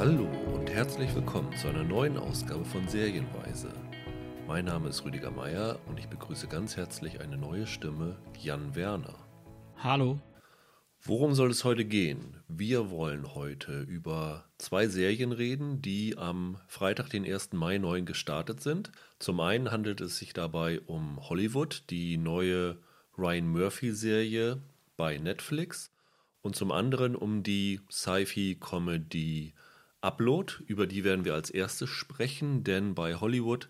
Hallo und herzlich willkommen zu einer neuen Ausgabe von Serienweise. Mein Name ist Rüdiger Meier und ich begrüße ganz herzlich eine neue Stimme, Jan Werner. Hallo. Worum soll es heute gehen? Wir wollen heute über zwei Serien reden, die am Freitag, den 1. Mai, neu gestartet sind. Zum einen handelt es sich dabei um Hollywood, die neue Ryan Murphy-Serie bei Netflix. Und zum anderen um die Sci-Fi-Comedy Upload, über die werden wir als erstes sprechen, denn bei Hollywood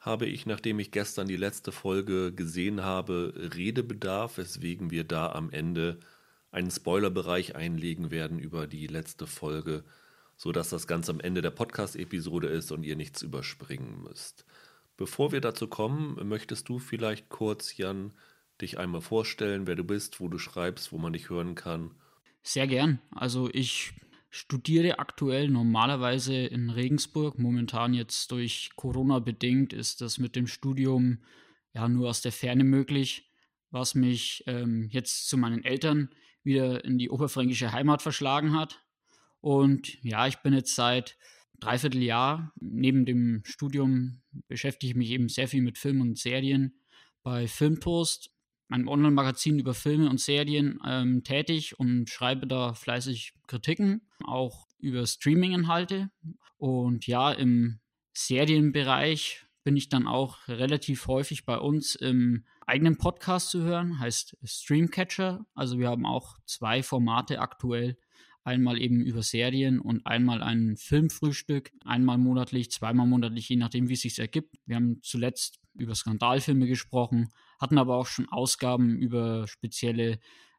habe ich, nachdem ich gestern die letzte Folge gesehen habe, Redebedarf, weswegen wir da am Ende einen Spoilerbereich einlegen werden über die letzte Folge, sodass das ganz am Ende der Podcast-Episode ist und ihr nichts überspringen müsst. Bevor wir dazu kommen, möchtest du vielleicht kurz, Jan, dich einmal vorstellen, wer du bist, wo du schreibst, wo man dich hören kann? Sehr gern. Also ich studiere aktuell normalerweise in Regensburg. Momentan jetzt durch Corona bedingt ist das mit dem Studium ja nur aus der Ferne möglich, was mich ähm, jetzt zu meinen Eltern wieder in die oberfränkische Heimat verschlagen hat. Und ja, ich bin jetzt seit dreiviertel Jahr neben dem Studium beschäftige ich mich eben sehr viel mit Film und Serien bei Filmtoast, einem Online-Magazin über Filme und Serien, ähm, tätig und schreibe da fleißig Kritiken, auch über Streaming-Inhalte. Und ja, im Serienbereich bin ich dann auch relativ häufig bei uns im eigenen Podcast zu hören, heißt Streamcatcher. Also wir haben auch zwei Formate aktuell. Einmal eben über Serien und einmal ein Filmfrühstück. Einmal monatlich, zweimal monatlich, je nachdem, wie es sich ergibt. Wir haben zuletzt über Skandalfilme gesprochen, hatten aber auch schon Ausgaben über spezielle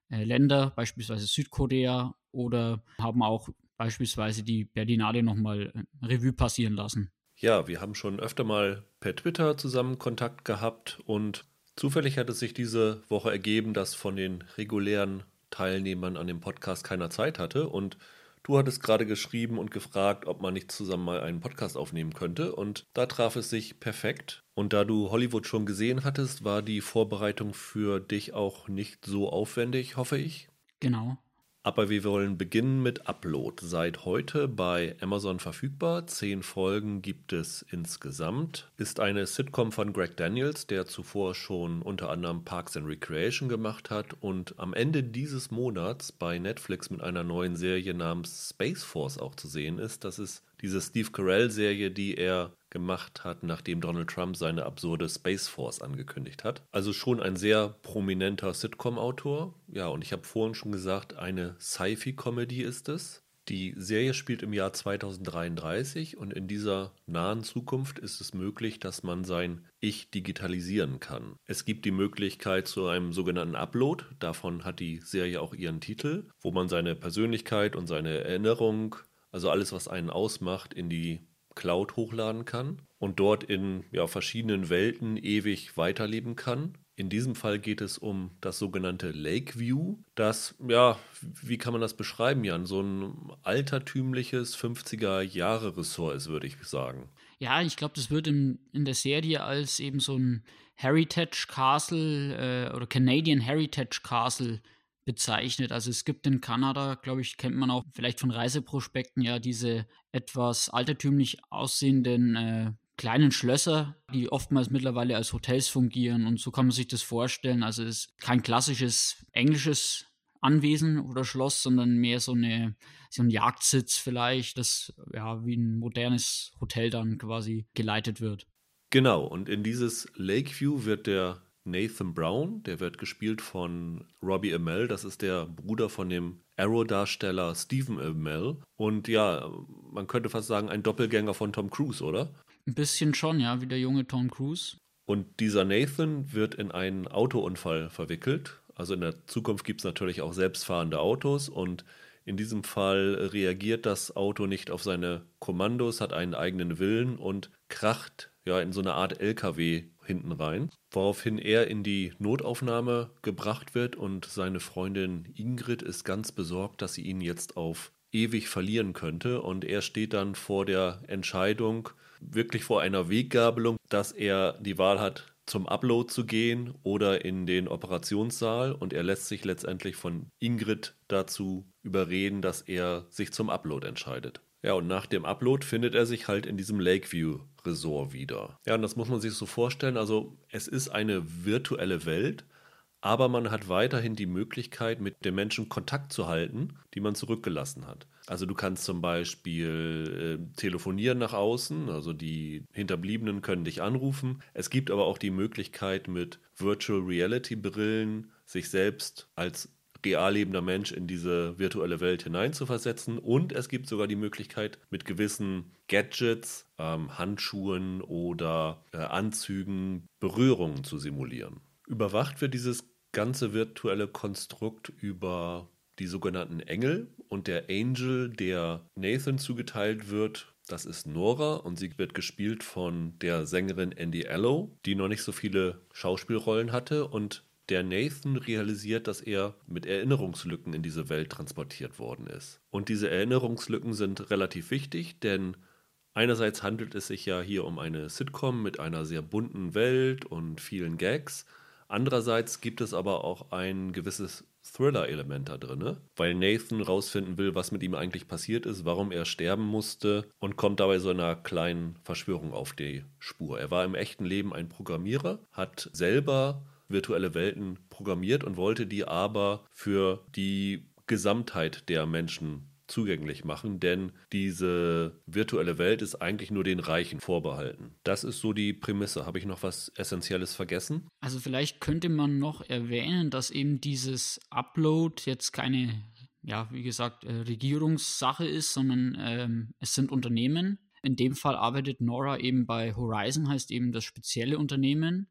äh, Länder, beispielsweise Südkorea, oder haben auch beispielsweise die Berlinale nochmal äh, Revue passieren lassen. Ja, wir haben schon öfter mal per Twitter zusammen Kontakt gehabt und Zufällig hat es sich diese Woche ergeben, dass von den regulären Teilnehmern an dem Podcast keiner Zeit hatte und du hattest gerade geschrieben und gefragt, ob man nicht zusammen mal einen Podcast aufnehmen könnte und da traf es sich perfekt. Und da du Hollywood schon gesehen hattest, war die Vorbereitung für dich auch nicht so aufwendig, hoffe ich. Genau. Aber wir wollen beginnen mit Upload. Seit heute bei Amazon verfügbar. Zehn Folgen gibt es insgesamt. Ist eine Sitcom von Greg Daniels, der zuvor schon unter anderem Parks and Recreation gemacht hat und am Ende dieses Monats bei Netflix mit einer neuen Serie namens Space Force auch zu sehen ist. Das ist diese Steve Carell-Serie, die er gemacht hat, nachdem Donald Trump seine absurde Space Force angekündigt hat. Also schon ein sehr prominenter Sitcom-Autor. Ja, und ich habe vorhin schon gesagt, eine Sci-Fi-Comedy ist es. Die Serie spielt im Jahr 2033 und in dieser nahen Zukunft ist es möglich, dass man sein Ich digitalisieren kann. Es gibt die Möglichkeit zu einem sogenannten Upload, davon hat die Serie auch ihren Titel, wo man seine Persönlichkeit und seine Erinnerung, also alles, was einen ausmacht, in die Cloud hochladen kann und dort in ja, verschiedenen Welten ewig weiterleben kann. In diesem Fall geht es um das sogenannte Lakeview. Das, ja, wie kann man das beschreiben, Jan? So ein altertümliches 50er-Jahre-Ressort ist, würde ich sagen. Ja, ich glaube, das wird in, in der Serie als eben so ein Heritage Castle äh, oder Canadian Heritage Castle bezeichnet. Also es gibt in Kanada, glaube ich, kennt man auch vielleicht von Reiseprospekten ja diese etwas altertümlich aussehenden äh, kleinen Schlösser, die oftmals mittlerweile als Hotels fungieren und so kann man sich das vorstellen. Also es ist kein klassisches englisches Anwesen oder Schloss, sondern mehr so eine so ein Jagdsitz vielleicht, das ja wie ein modernes Hotel dann quasi geleitet wird. Genau, und in dieses Lakeview wird der Nathan Brown, der wird gespielt von Robbie Amell, das ist der Bruder von dem Arrow-Darsteller Stephen Amell. Und ja, man könnte fast sagen, ein Doppelgänger von Tom Cruise, oder? Ein bisschen schon, ja, wie der junge Tom Cruise. Und dieser Nathan wird in einen Autounfall verwickelt. Also in der Zukunft gibt es natürlich auch selbstfahrende Autos und in diesem Fall reagiert das Auto nicht auf seine Kommandos, hat einen eigenen Willen und kracht ja in so eine Art LKW hinten rein, woraufhin er in die Notaufnahme gebracht wird und seine Freundin Ingrid ist ganz besorgt, dass sie ihn jetzt auf ewig verlieren könnte und er steht dann vor der Entscheidung, wirklich vor einer Weggabelung, dass er die Wahl hat, zum Upload zu gehen oder in den Operationssaal und er lässt sich letztendlich von Ingrid dazu überreden, dass er sich zum Upload entscheidet. Ja, und nach dem Upload findet er sich halt in diesem Lakeview Resort wieder. Ja, und das muss man sich so vorstellen. Also, es ist eine virtuelle Welt, aber man hat weiterhin die Möglichkeit, mit den Menschen Kontakt zu halten, die man zurückgelassen hat. Also du kannst zum Beispiel äh, telefonieren nach außen, also die Hinterbliebenen können dich anrufen. Es gibt aber auch die Möglichkeit, mit Virtual Reality Brillen sich selbst als real lebender Mensch in diese virtuelle Welt hineinzuversetzen. Und es gibt sogar die Möglichkeit, mit gewissen Gadgets, ähm, Handschuhen oder äh, Anzügen Berührungen zu simulieren. Überwacht wird dieses ganze virtuelle Konstrukt über die sogenannten Engel und der Angel, der Nathan zugeteilt wird, das ist Nora und sie wird gespielt von der Sängerin Andy Allo, die noch nicht so viele Schauspielrollen hatte und der Nathan realisiert, dass er mit Erinnerungslücken in diese Welt transportiert worden ist. Und diese Erinnerungslücken sind relativ wichtig, denn einerseits handelt es sich ja hier um eine Sitcom mit einer sehr bunten Welt und vielen Gags Andererseits gibt es aber auch ein gewisses Thriller-Element da drin, weil Nathan rausfinden will, was mit ihm eigentlich passiert ist, warum er sterben musste und kommt dabei so einer kleinen Verschwörung auf die Spur. Er war im echten Leben ein Programmierer, hat selber virtuelle Welten programmiert und wollte die aber für die Gesamtheit der Menschen zugänglich machen, denn diese virtuelle Welt ist eigentlich nur den Reichen vorbehalten. Das ist so die Prämisse. Habe ich noch was Essentielles vergessen? Also vielleicht könnte man noch erwähnen, dass eben dieses Upload jetzt keine, ja, wie gesagt, äh, Regierungssache ist, sondern ähm, es sind Unternehmen. In dem Fall arbeitet Nora eben bei Horizon, heißt eben das spezielle Unternehmen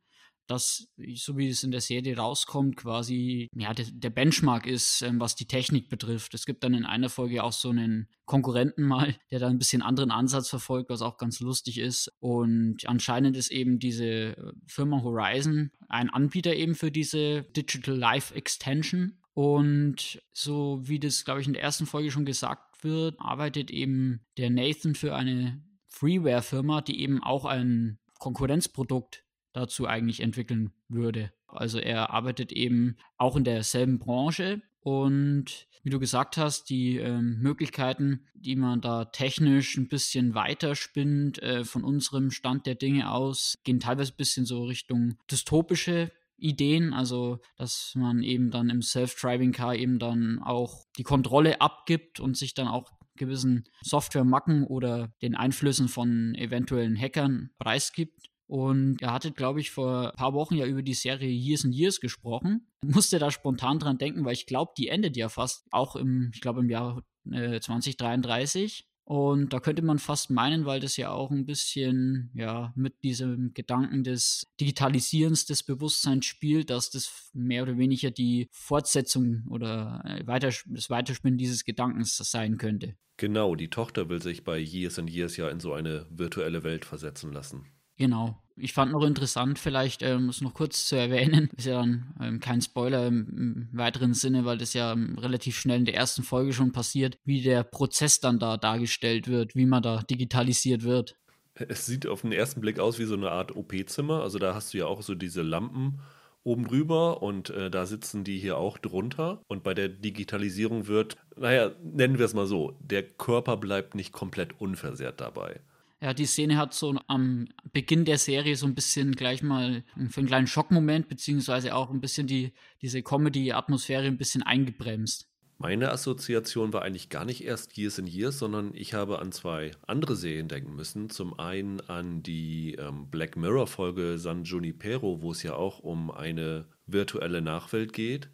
das, so wie es in der Serie rauskommt, quasi ja, der, der Benchmark ist, ähm, was die Technik betrifft. Es gibt dann in einer Folge auch so einen Konkurrenten mal, der da ein bisschen anderen Ansatz verfolgt, was auch ganz lustig ist. Und anscheinend ist eben diese äh, Firma Horizon ein Anbieter eben für diese Digital Life Extension. Und so wie das, glaube ich, in der ersten Folge schon gesagt wird, arbeitet eben der Nathan für eine Freeware-Firma, die eben auch ein Konkurrenzprodukt dazu eigentlich entwickeln würde. Also er arbeitet eben auch in derselben Branche und wie du gesagt hast, die ähm, Möglichkeiten, die man da technisch ein bisschen weiterspinnt äh, von unserem Stand der Dinge aus, gehen teilweise ein bisschen so Richtung dystopische Ideen, also dass man eben dann im Self-Driving Car eben dann auch die Kontrolle abgibt und sich dann auch gewissen Software-Macken oder den Einflüssen von eventuellen Hackern preisgibt. Und er hatte, glaube ich, vor ein paar Wochen ja über die Serie Years and Years gesprochen. Musste da spontan dran denken, weil ich glaube, die endet ja fast auch im, ich glaube, im Jahr äh, 2033. Und da könnte man fast meinen, weil das ja auch ein bisschen ja mit diesem Gedanken des Digitalisierens des Bewusstseins spielt, dass das mehr oder weniger die Fortsetzung oder äh, das Weiterspinnen dieses Gedankens sein könnte. Genau, die Tochter will sich bei Years and Years ja in so eine virtuelle Welt versetzen lassen. Genau. Ich fand noch interessant, vielleicht ähm, es noch kurz zu erwähnen, ist ja dann ähm, kein Spoiler im, im, weiteren Sinne, weil das ja ähm, relativ schnell in der ersten Folge schon passiert, wie der Prozess dann da dargestellt wird, wie man da digitalisiert wird. Es sieht auf den ersten Blick aus wie so eine Art OP-Zimmer. Also da hast du ja auch so diese Lampen oben drüber und äh, da sitzen die hier auch drunter. Und bei der Digitalisierung wird, naja, nennen wir es mal so, der Körper bleibt nicht komplett unversehrt dabei. Ja, die Szene hat so am Beginn der Serie so ein bisschen gleich mal für einen kleinen Schockmoment, beziehungsweise auch ein bisschen die, diese Comedy-Atmosphäre ein bisschen eingebremst. Meine Assoziation war eigentlich gar nicht erst Years in Years, sondern ich habe an zwei andere Serien denken müssen. Zum einen an die ähm, Black Mirror-Folge San Junipero, wo es ja auch um eine virtuelle Nachwelt geht.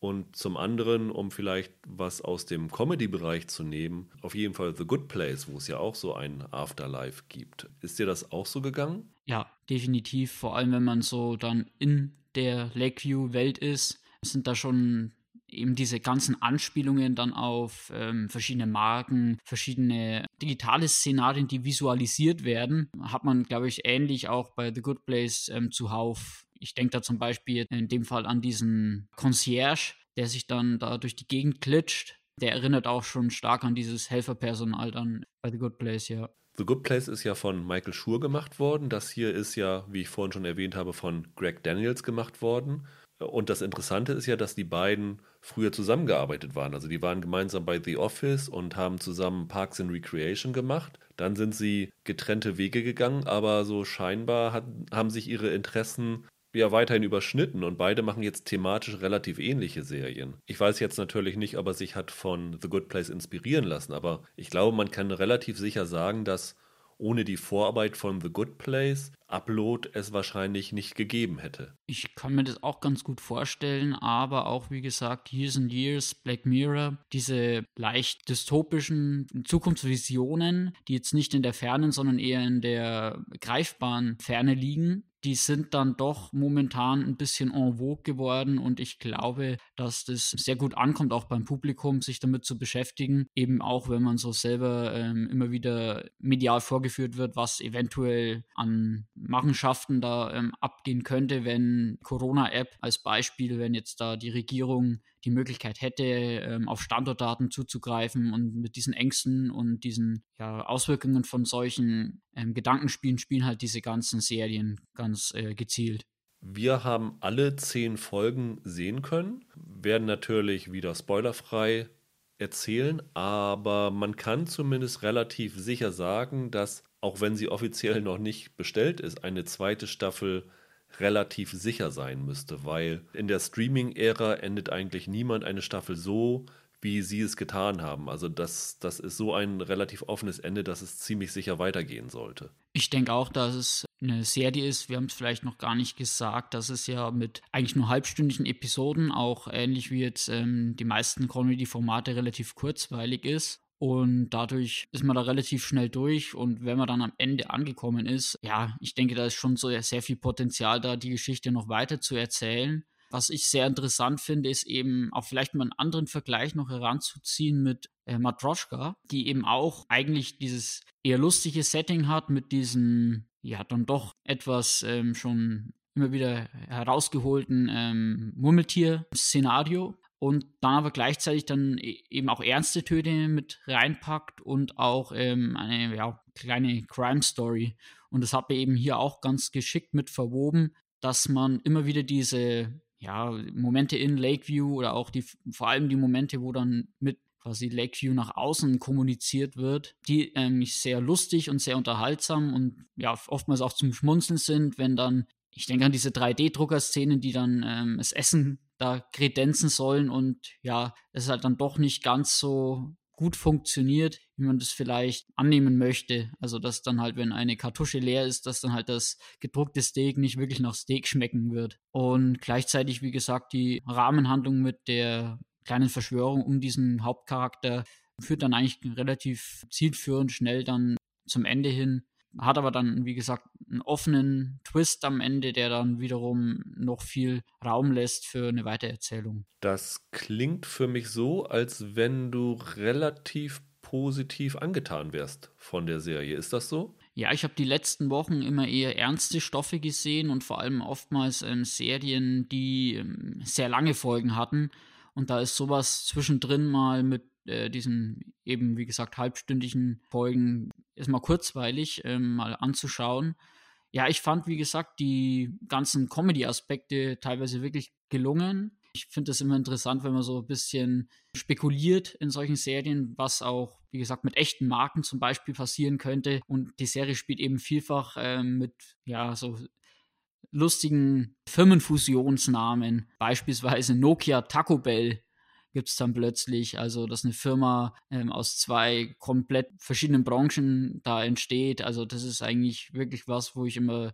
Und zum anderen, um vielleicht was aus dem Comedy-Bereich zu nehmen, auf jeden Fall The Good Place, wo es ja auch so ein Afterlife gibt. Ist dir das auch so gegangen? Ja, definitiv. Vor allem, wenn man so dann in der Lakeview-Welt ist, sind da schon eben diese ganzen Anspielungen dann auf ähm, verschiedene Marken, verschiedene digitale Szenarien, die visualisiert werden, hat man, glaube ich, ähnlich auch bei The Good Place ähm, zuhauf ich denke da zum Beispiel in dem Fall an diesen Concierge, der sich dann da durch die Gegend klitscht. Der erinnert auch schon stark an dieses Helferpersonal dann bei The Good Place, ja. The Good Place ist ja von Michael Schur gemacht worden. Das hier ist ja, wie ich vorhin schon erwähnt habe, von Greg Daniels gemacht worden. Und das Interessante ist ja, dass die beiden früher zusammengearbeitet waren. Also die waren gemeinsam bei The Office und haben zusammen Parks and Recreation gemacht. Dann sind sie getrennte Wege gegangen, aber so scheinbar hat, haben sich ihre Interessen ja weiterhin überschnitten und beide machen jetzt thematisch relativ ähnliche Serien. Ich weiß jetzt natürlich nicht, ob er sich hat von The Good Place inspirieren lassen, aber ich glaube, man kann relativ sicher sagen, dass ohne die Vorarbeit von The Good Place Upload es wahrscheinlich nicht gegeben hätte. Ich kann mir das auch ganz gut vorstellen, aber auch wie gesagt, Years and Years, Black Mirror, diese leicht dystopischen Zukunftsvisionen, die jetzt nicht in der fernen, sondern eher in der greifbaren Ferne liegen, die sind dann doch momentan ein bisschen en vogue geworden und ich glaube, dass das sehr gut ankommt, auch beim Publikum, sich damit zu beschäftigen. Eben auch, wenn man so selber ähm, immer wieder medial vorgeführt wird, was eventuell an Machenschaften da ähm, abgehen könnte, wenn Corona-App als Beispiel, wenn jetzt da die Regierung die Möglichkeit hätte, ähm, auf Standortdaten zuzugreifen und mit diesen Ängsten und diesen ja, Auswirkungen von solchen ähm, Gedankenspielen spielen halt diese ganzen Serien ganz äh, gezielt. Wir haben alle zehn Folgen sehen können, werden natürlich wieder spoilerfrei erzählen, aber man kann zumindest relativ sicher sagen, dass, auch wenn sie offiziell noch nicht bestellt ist, eine zweite Staffel relativ sicher sein müsste, weil in der Streaming-Ära endet eigentlich niemand eine Staffel so, wie sie es getan haben. Also das, das ist so ein relativ offenes Ende, dass es ziemlich sicher weitergehen sollte. Ich denke auch, dass es eine Serie ist. Wir haben es vielleicht noch gar nicht gesagt, dass es ja mit eigentlich nur halbstündigen Episoden, auch ähnlich wie jetzt ähm, die meisten Comedy-Formate, relativ kurzweilig ist. Und dadurch ist man da relativ schnell durch. Und wenn man dann am Ende angekommen ist, ja, ich denke, da ist schon so sehr viel Potenzial da, die Geschichte noch weiter zu erzählen. Was ich sehr interessant finde, ist eben auch vielleicht mal einen anderen Vergleich noch heranzuziehen mit äh, Matroschka, die eben auch eigentlich dieses eher lustige Setting hat mit diesem, ja, dann doch etwas ähm, schon immer wieder herausgeholten ähm, Murmeltier-Szenario, und dann aber gleichzeitig dann e-, eben auch ernste Töne mit reinpackt und auch ähm, eine ja, kleine Crime Story. Und das hat er eben hier auch ganz geschickt mit verwoben, dass man immer wieder diese ja, Momente in Lakeview oder auch die, vor allem die Momente, wo dann mit quasi Lakeview nach außen kommuniziert wird, die ähm, sehr lustig und sehr unterhaltsam und ja, oftmals auch zum Schmunzeln sind, wenn dann, ich denke an diese 3D-Drucker-Szenen, die dann ähm, das Essen da kredenzen sollen und ja, es halt dann doch nicht ganz so gut funktioniert, wie man das vielleicht annehmen möchte. Also, dass dann halt, wenn eine Kartusche leer ist, dass dann halt das gedruckte Steak nicht wirklich nach Steak schmecken wird. Und gleichzeitig, wie gesagt, die Rahmenhandlung mit der kleinen Verschwörung um diesen Hauptcharakter führt dann eigentlich relativ zielführend schnell dann zum Ende hin hat aber dann, wie gesagt, einen offenen Twist am Ende, der dann wiederum noch viel Raum lässt für eine Weitererzählung. Das klingt für mich so, als wenn du relativ positiv angetan wärst von der Serie. Ist das so? Ja, ich habe die letzten Wochen immer eher ernste Stoffe gesehen und vor allem oftmals ähm, Serien, die ähm, sehr lange Folgen hatten. Und da ist sowas zwischendrin mal mit äh, diesen eben, wie gesagt, halbstündigen Folgen erstmal kurzweilig ähm, mal anzuschauen. Ja, ich fand, wie gesagt, die ganzen Comedy-Aspekte teilweise wirklich gelungen. Ich finde es immer interessant, wenn man so ein bisschen spekuliert in solchen Serien, was auch, wie gesagt, mit echten Marken zum Beispiel passieren könnte. Und die Serie spielt eben vielfach äh, mit, ja, so lustigen Firmenfusionsnamen. Beispielsweise Nokia Taco Bell gibt es dann plötzlich, also dass eine Firma ähm, aus zwei komplett verschiedenen Branchen da entsteht. Also das ist eigentlich wirklich was, wo ich immer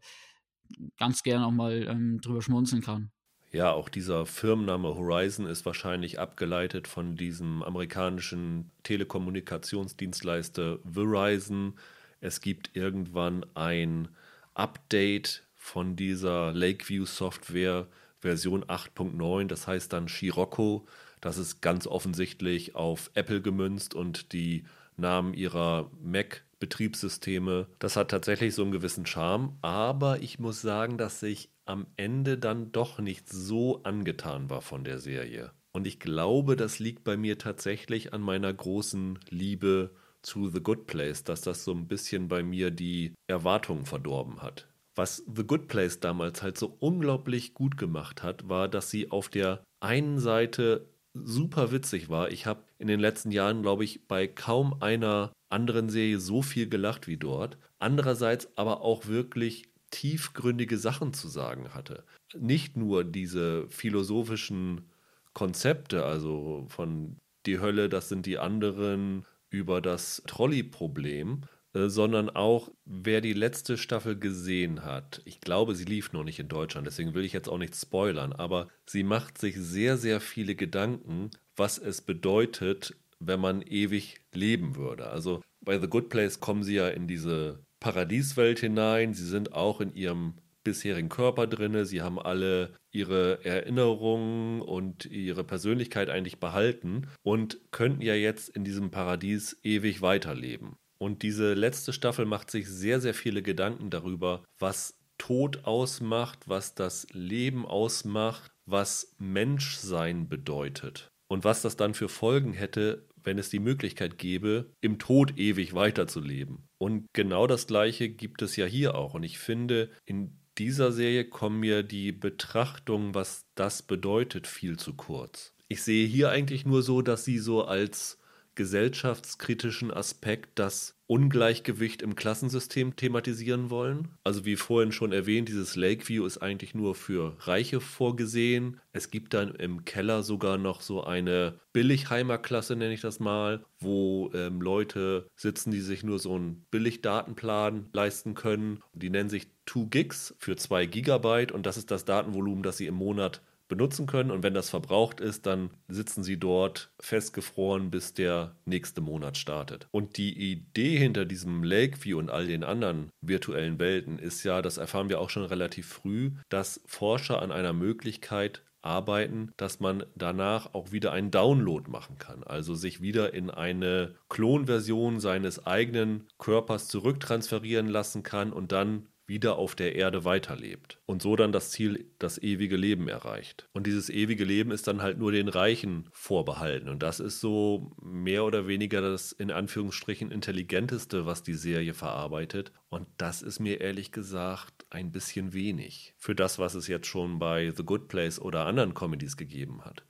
ganz gerne auch mal ähm, drüber schmunzeln kann. Ja, auch dieser Firmenname Horizon ist wahrscheinlich abgeleitet von diesem amerikanischen Telekommunikationsdienstleister Verizon. Es gibt irgendwann ein Update von dieser Lakeview Software Version 8.9, das heißt dann Scirocco. Das ist ganz offensichtlich auf Apple gemünzt und die Namen ihrer Mac-Betriebssysteme. Das hat tatsächlich so einen gewissen Charme, aber ich muss sagen, dass ich am Ende dann doch nicht so angetan war von der Serie. Und ich glaube, das liegt bei mir tatsächlich an meiner großen Liebe zu The Good Place, dass das so ein bisschen bei mir die Erwartungen verdorben hat. Was The Good Place damals halt so unglaublich gut gemacht hat, war, dass sie auf der einen Seite super witzig war. Ich habe in den letzten Jahren, glaube ich, bei kaum einer anderen Serie so viel gelacht wie dort. Andererseits aber auch wirklich tiefgründige Sachen zu sagen hatte. Nicht nur diese philosophischen Konzepte, also von die Hölle, das sind die anderen, über das Trolley-Problem, sondern auch, wer die letzte Staffel gesehen hat. Ich glaube, sie lief noch nicht in Deutschland, deswegen will ich jetzt auch nicht spoilern, aber sie macht sich sehr, sehr viele Gedanken, was es bedeutet, wenn man ewig leben würde. Also bei The Good Place kommen sie ja in diese Paradieswelt hinein, sie sind auch in ihrem bisherigen Körper drinne. Sie haben alle ihre Erinnerungen und ihre Persönlichkeit eigentlich behalten und könnten ja jetzt in diesem Paradies ewig weiterleben. Und diese letzte Staffel macht sich sehr, sehr viele Gedanken darüber, was Tod ausmacht, was das Leben ausmacht, was Menschsein bedeutet und was das dann für Folgen hätte, wenn es die Möglichkeit gäbe, im Tod ewig weiterzuleben. Und genau das Gleiche gibt es ja hier auch. Und ich finde, in dieser Serie kommen mir die Betrachtungen, was das bedeutet, viel zu kurz. Ich sehe hier eigentlich nur so, dass sie so als gesellschaftskritischen Aspekt das Ungleichgewicht im Klassensystem thematisieren wollen. Also wie vorhin schon erwähnt, dieses Lakeview ist eigentlich nur für Reiche vorgesehen. Es gibt dann im Keller sogar noch so eine Billigheimer-Klasse, nenne ich das mal, wo ähm, Leute sitzen, die sich nur so einen Billigdatenplan leisten können. Die nennen sich 2 Gigs für 2 Gigabyte und das ist das Datenvolumen, das sie im Monat benutzen können. Und wenn das verbraucht ist, dann sitzen sie dort festgefroren, bis der nächste Monat startet. Und die Idee hinter diesem Lakeview und all den anderen virtuellen Welten ist ja, das erfahren wir auch schon relativ früh, dass Forscher an einer Möglichkeit arbeiten, dass man danach auch wieder einen Download machen kann, also sich wieder in eine Klonversion seines eigenen Körpers zurücktransferieren lassen kann und dann wieder auf der Erde weiterlebt und so dann das Ziel, das ewige Leben erreicht. Und dieses ewige Leben ist dann halt nur den Reichen vorbehalten. Und das ist so mehr oder weniger das in Anführungsstrichen intelligenteste, was die Serie verarbeitet. Und das ist mir ehrlich gesagt ein bisschen wenig für das, was es jetzt schon bei The Good Place oder anderen Comedies gegeben hat.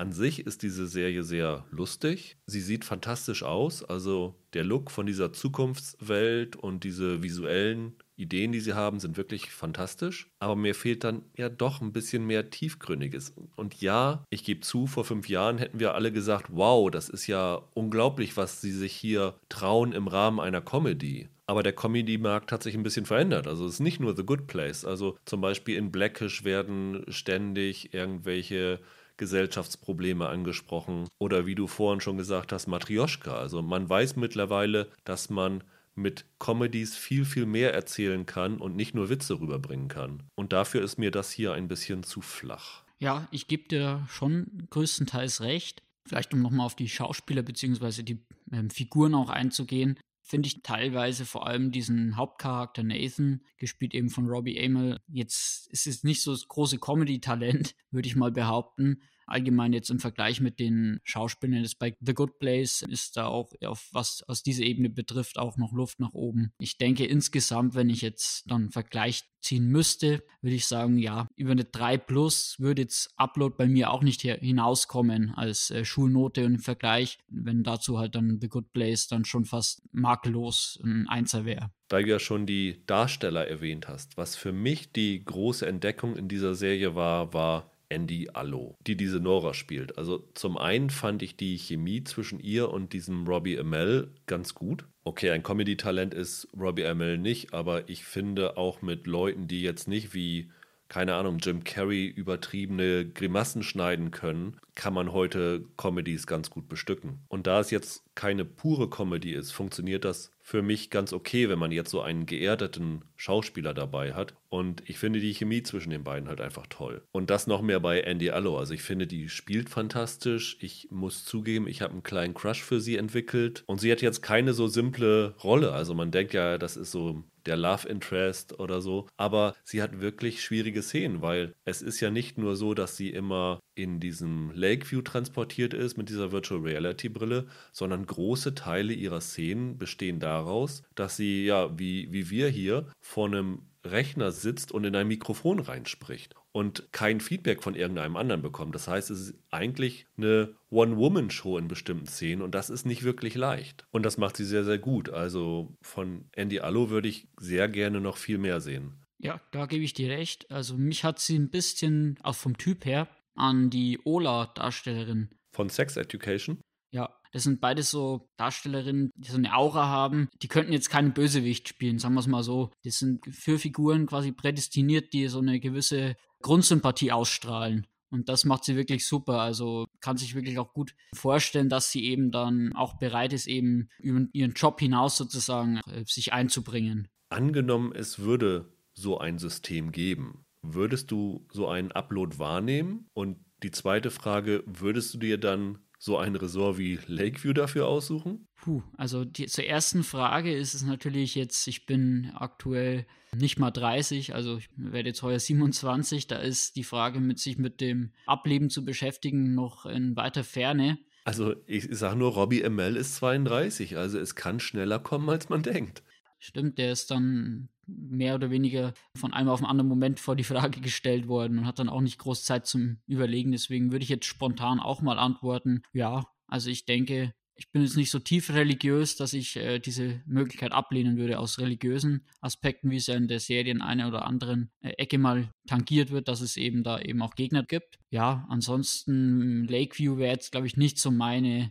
An sich ist diese Serie sehr lustig. Sie sieht fantastisch aus. Also der Look von dieser Zukunftswelt und diese visuellen Ideen, die sie haben, sind wirklich fantastisch. Aber mir fehlt dann ja doch ein bisschen mehr Tiefgründiges. Und ja, ich gebe zu, vor fünf Jahren hätten wir alle gesagt, wow, das ist ja unglaublich, was sie sich hier trauen im Rahmen einer Comedy. Aber der Comedy-Markt hat sich ein bisschen verändert. Also es ist nicht nur The Good Place. Also zum Beispiel in Blackish werden ständig irgendwelche Gesellschaftsprobleme angesprochen. Oder wie du vorhin schon gesagt hast, Matrioschka. Also man weiß mittlerweile, dass man mit Comedies viel, viel mehr erzählen kann und nicht nur Witze rüberbringen kann. Und dafür ist mir das hier ein bisschen zu flach. Ja, ich gebe dir schon größtenteils recht. Vielleicht um nochmal auf die Schauspieler bzw. die ähm, Figuren auch einzugehen, finde ich teilweise vor allem diesen Hauptcharakter Nathan, gespielt eben von Robbie Amell, jetzt ist es nicht so das große Comedy-Talent, würde ich mal behaupten allgemein jetzt im Vergleich mit den Schauspielern ist bei The Good Place ist da auch auf was aus dieser Ebene betrifft auch noch Luft nach oben. Ich denke insgesamt, wenn ich jetzt dann Vergleich ziehen müsste, würde ich sagen, ja, über eine 3 plus würde jetzt Upload bei mir auch nicht hinauskommen als äh, Schulnote und im Vergleich, wenn dazu halt dann The Good Place dann schon fast makellos ein Einser wäre. Weil du ja schon die Darsteller erwähnt hast, was für mich die große Entdeckung in dieser Serie war, war Andy Allo, die diese Nora spielt. Also zum einen fand ich die Chemie zwischen ihr und diesem Robbie Amell ganz gut. Okay, ein Comedy-Talent ist Robbie Amell nicht, aber ich finde auch mit Leuten, die jetzt nicht wie keine Ahnung, Jim Carrey übertriebene Grimassen schneiden können, kann man heute Comedies ganz gut bestücken. Und da es jetzt keine pure Comedy ist, funktioniert das für mich ganz okay, wenn man jetzt so einen geerdeten Schauspieler dabei hat. Und ich finde die Chemie zwischen den beiden halt einfach toll. Und das noch mehr bei Andy Allo. Also ich finde, die spielt fantastisch. Ich muss zugeben, ich habe einen kleinen Crush für sie entwickelt. Und sie hat jetzt keine so simple Rolle. Also man denkt ja, das ist so der Love Interest oder so. Aber sie hat wirklich schwierige Szenen, weil es ist ja nicht nur so, dass sie immer in diesem Lakeview transportiert ist mit dieser Virtual Reality Brille, sondern große Teile ihrer Szenen bestehen daraus, dass sie ja wie, wie wir hier vor einem Rechner sitzt und in ein Mikrofon reinspricht und kein Feedback von irgendeinem anderen bekommt. Das heißt, es ist eigentlich eine One-Woman-Show in bestimmten Szenen und das ist nicht wirklich leicht. Und das macht sie sehr, sehr gut. Also von Andy Allo würde ich sehr gerne noch viel mehr sehen. Ja, da gebe ich dir recht. Also mich hat sie ein bisschen, auch vom Typ her, an die Ola-Darstellerin. Von Sex Education? Ja, das sind beides so Darstellerinnen, die so eine Aura haben. Die könnten jetzt keinen Bösewicht spielen, sagen wir es mal so. Das sind für Figuren quasi prädestiniert, die so eine gewisse Grundsympathie ausstrahlen. Und das macht sie wirklich super. Also kann sich wirklich auch gut vorstellen, dass sie eben dann auch bereit ist, eben über ihren Job hinaus sozusagen äh, sich einzubringen. Angenommen, es würde so ein System geben, würdest du so einen Upload wahrnehmen? Und die zweite Frage, würdest du dir dann so ein Resort wie Lakeview dafür aussuchen? Puh, also die, zur ersten Frage ist es natürlich jetzt, ich bin aktuell nicht mal 30, also ich werde jetzt heuer 27, da ist die Frage mit sich mit dem Ableben zu beschäftigen noch in weiter Ferne. Also ich sage nur, Robbie ML ist 32, also es kann schneller kommen, als man denkt. Stimmt, der ist dann mehr oder weniger von einem auf den anderen Moment vor die Frage gestellt worden und hat dann auch nicht groß Zeit zum Überlegen. Deswegen würde ich jetzt spontan auch mal antworten, ja, also ich denke, ich bin jetzt nicht so tief religiös, dass ich äh, diese Möglichkeit ablehnen würde aus religiösen Aspekten, wie es ja in der Serie in einer oder anderen äh, Ecke mal tangiert wird, dass es eben da eben auch Gegner gibt. Ja, ansonsten Lakeview wäre jetzt, glaube ich, nicht so meine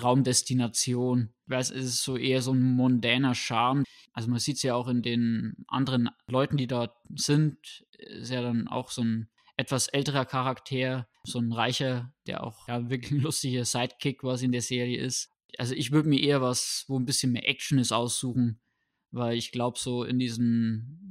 Traumdestination. Es ist so eher so ein mondäner Charme. Also man sieht es ja auch in den anderen Leuten, die dort sind, ist ja dann auch so ein etwas älterer Charakter, so ein reicher, der auch ja, wirklich ein lustiger Sidekick quasi in der Serie ist. Also ich würde mir eher was, wo ein bisschen mehr Action ist, aussuchen, weil ich glaube, so in diesem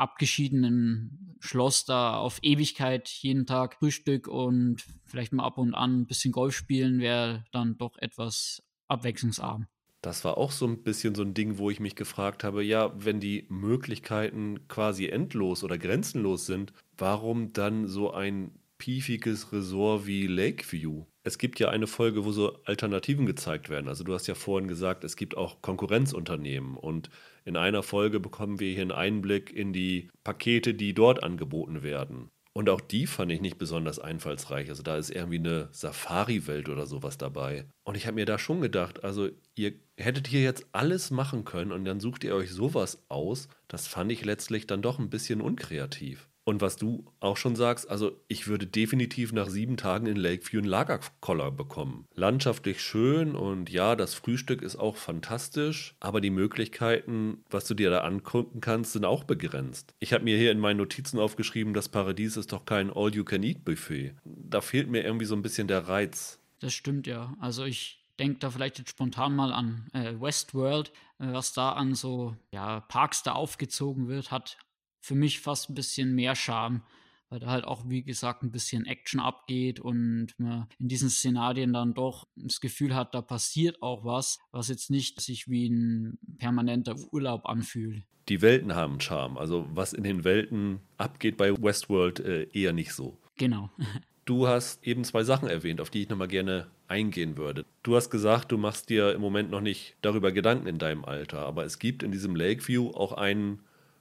abgeschiedenen Schloss da auf Ewigkeit jeden Tag Frühstück und vielleicht mal ab und an ein bisschen Golf spielen wäre dann doch etwas abwechslungsarm. Das war auch so ein bisschen so ein Ding, wo ich mich gefragt habe, ja, wenn die Möglichkeiten quasi endlos oder grenzenlos sind, warum dann so ein piefiges Resort wie Lakeview? Es gibt ja eine Folge, wo so Alternativen gezeigt werden. Also du hast ja vorhin gesagt, es gibt auch Konkurrenzunternehmen und in einer Folge bekommen wir hier einen Einblick in die Pakete, die dort angeboten werden. Und auch die fand ich nicht besonders einfallsreich. Also da ist irgendwie eine Safari-Welt oder sowas dabei. Und ich habe mir da schon gedacht, also ihr hättet hier jetzt alles machen können und dann sucht ihr euch sowas aus. Das fand ich letztlich dann doch ein bisschen unkreativ. Und was du auch schon sagst, also ich würde definitiv nach sieben Tagen in Lakeview einen Lagerkoller bekommen. Landschaftlich schön und ja, das Frühstück ist auch fantastisch, aber die Möglichkeiten, was du dir da angucken kannst, sind auch begrenzt. Ich habe mir hier in meinen Notizen aufgeschrieben, das Paradies ist doch kein All-You-Can-Eat-Buffet. Da fehlt mir irgendwie so ein bisschen der Reiz. Das stimmt ja. Also ich denke da vielleicht jetzt spontan mal an äh, Westworld, äh, was da an so ja, Parks da aufgezogen wird, hat für mich fast ein bisschen mehr Charme, weil da halt auch, wie gesagt, ein bisschen Action abgeht und man in diesen Szenarien dann doch das Gefühl hat, da passiert auch was, was jetzt nicht sich wie ein permanenter Urlaub anfühlt. Die Welten haben Charme. Also was in den Welten abgeht bei Westworld äh, eher nicht so. Genau. Du hast eben zwei Sachen erwähnt, auf die ich nochmal gerne eingehen würde. Du hast gesagt, du machst dir im Moment noch nicht darüber Gedanken in deinem Alter, aber es gibt in diesem Lakeview auch einen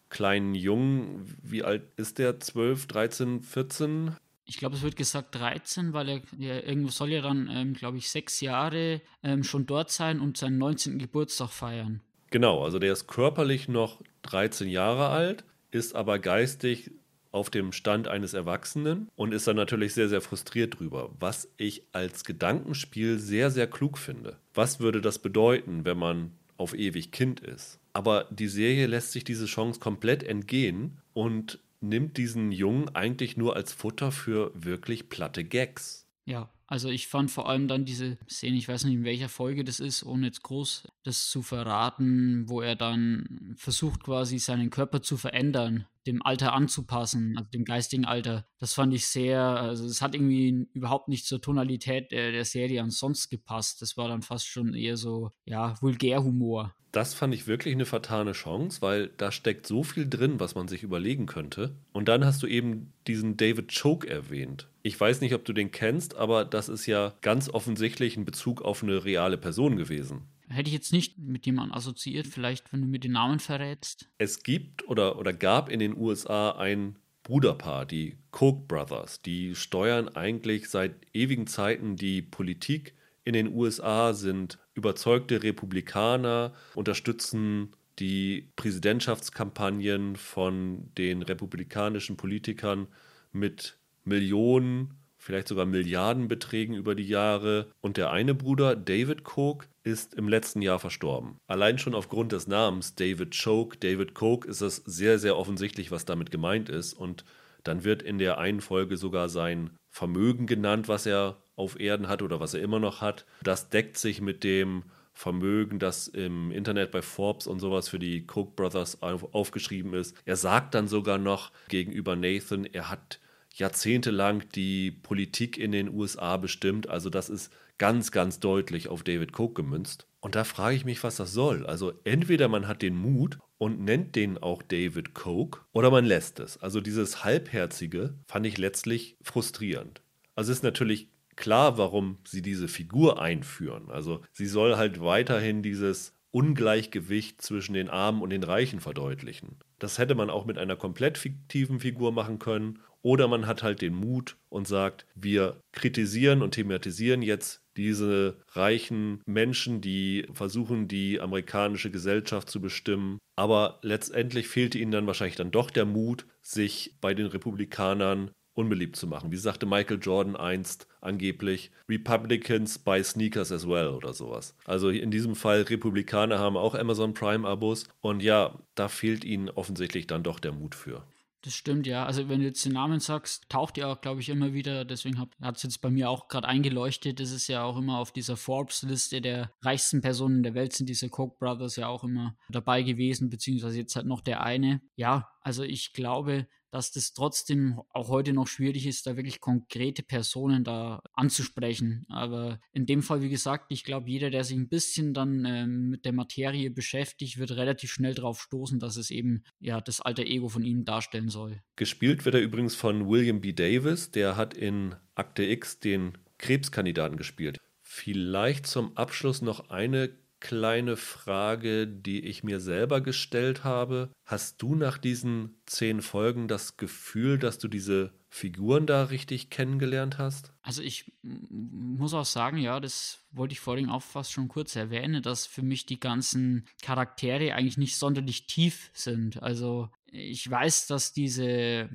kleinen Jungen, wie alt ist der? 12, 13, 14? Ich glaube, es wird gesagt 13, weil er ja, irgendwo soll ja dann, ähm, glaube ich, sechs Jahre ähm, schon dort sein und seinen 19. Geburtstag feiern. Genau, also der ist körperlich noch 13 Jahre alt, ist aber geistig auf dem Stand eines Erwachsenen und ist dann natürlich sehr, sehr frustriert drüber, was ich als Gedankenspiel sehr, sehr klug finde. Was würde das bedeuten, wenn man auf ewig Kind ist? Aber die Serie lässt sich diese Chance komplett entgehen und nimmt diesen Jungen eigentlich nur als Futter für wirklich platte Gags. Ja, also ich fand vor allem dann diese Szene, ich weiß nicht in welcher Folge das ist, ohne jetzt groß das zu verraten, wo er dann versucht quasi seinen Körper zu verändern, dem Alter anzupassen, also dem geistigen Alter. Das fand ich sehr, also es hat irgendwie überhaupt nicht zur Tonalität der, der Serie ansonsten gepasst. Das war dann fast schon eher so, ja, Vulgärhumor das fand ich wirklich eine vertane Chance, weil da steckt so viel drin, was man sich überlegen könnte. Und dann hast du eben diesen David Choke erwähnt. Ich weiß nicht, ob du den kennst, aber das ist ja ganz offensichtlich ein Bezug auf eine reale Person gewesen. Hätte ich jetzt nicht mit jemandem assoziiert. Vielleicht, wenn du mir den Namen verrätst. Es gibt oder, oder gab in den USA ein Bruderpaar, die Koch Brothers. Die steuern eigentlich seit ewigen Zeiten die Politik in den USA, sind überzeugte Republikaner, unterstützen die Präsidentschaftskampagnen von den republikanischen Politikern mit Millionen, vielleicht sogar Milliardenbeträgen über die Jahre. Und der eine Bruder, David Koch, ist im letzten Jahr verstorben. Allein schon aufgrund des Namens David Choke, David Koch, ist es sehr, sehr offensichtlich, was damit gemeint ist. Und dann wird in der einen Folge sogar sein Vermögen genannt, was er auf Erden hat oder was er immer noch hat. Das deckt sich mit dem Vermögen, das im Internet bei Forbes und sowas für die Cook Brothers auf, aufgeschrieben ist. Er sagt dann sogar noch gegenüber Nathan, er hat jahrzehntelang die Politik in den USA bestimmt. Also das ist ganz, ganz deutlich auf David Cook gemünzt. Und da frage ich mich, was das soll. Also entweder man hat den Mut und nennt den auch David Coke oder man lässt es. Also dieses Halbherzige fand ich letztlich frustrierend. Also es ist natürlich klar, warum sie diese Figur einführen. Also sie soll halt weiterhin dieses Ungleichgewicht zwischen den Armen und den Reichen verdeutlichen. Das hätte man auch mit einer komplett fiktiven Figur machen können. Oder man hat halt den Mut und sagt, wir kritisieren und thematisieren jetzt diese reichen Menschen, die versuchen, die amerikanische Gesellschaft zu bestimmen. Aber letztendlich fehlte ihnen dann wahrscheinlich dann doch der Mut, sich bei den Republikanern unbeliebt zu machen. Wie sagte Michael Jordan einst angeblich, Republicans buy sneakers as well oder sowas. Also in diesem Fall, Republikaner haben auch Amazon Prime-Abos und ja, da fehlt ihnen offensichtlich dann doch der Mut für. Das stimmt, ja. Also wenn du jetzt den Namen sagst, taucht ja auch, glaube ich, immer wieder, deswegen hat es jetzt bei mir auch gerade eingeleuchtet, das ist ja auch immer auf dieser Forbes-Liste der reichsten Personen der Welt sind diese Koch Brothers ja auch immer dabei gewesen, beziehungsweise jetzt halt noch der eine. Ja, also ich glaube, dass das trotzdem auch heute noch schwierig ist, da wirklich konkrete Personen da anzusprechen. Aber in dem Fall, wie gesagt, ich glaube, jeder, der sich ein bisschen dann ähm, mit der Materie beschäftigt, wird relativ schnell darauf stoßen, dass es eben ja das alter Ego von ihm darstellen soll. Gespielt wird er übrigens von William B. Davis, der hat in Akte X den Krebskandidaten gespielt. Vielleicht zum Abschluss noch eine kleine Frage, die ich mir selber gestellt habe. Hast du nach diesen zehn Folgen das Gefühl, dass du diese Figuren da richtig kennengelernt hast? Also ich muss auch sagen, ja, das wollte ich vorhin auch fast schon kurz erwähnen, dass für mich die ganzen Charaktere eigentlich nicht sonderlich tief sind. Also ich weiß, dass diese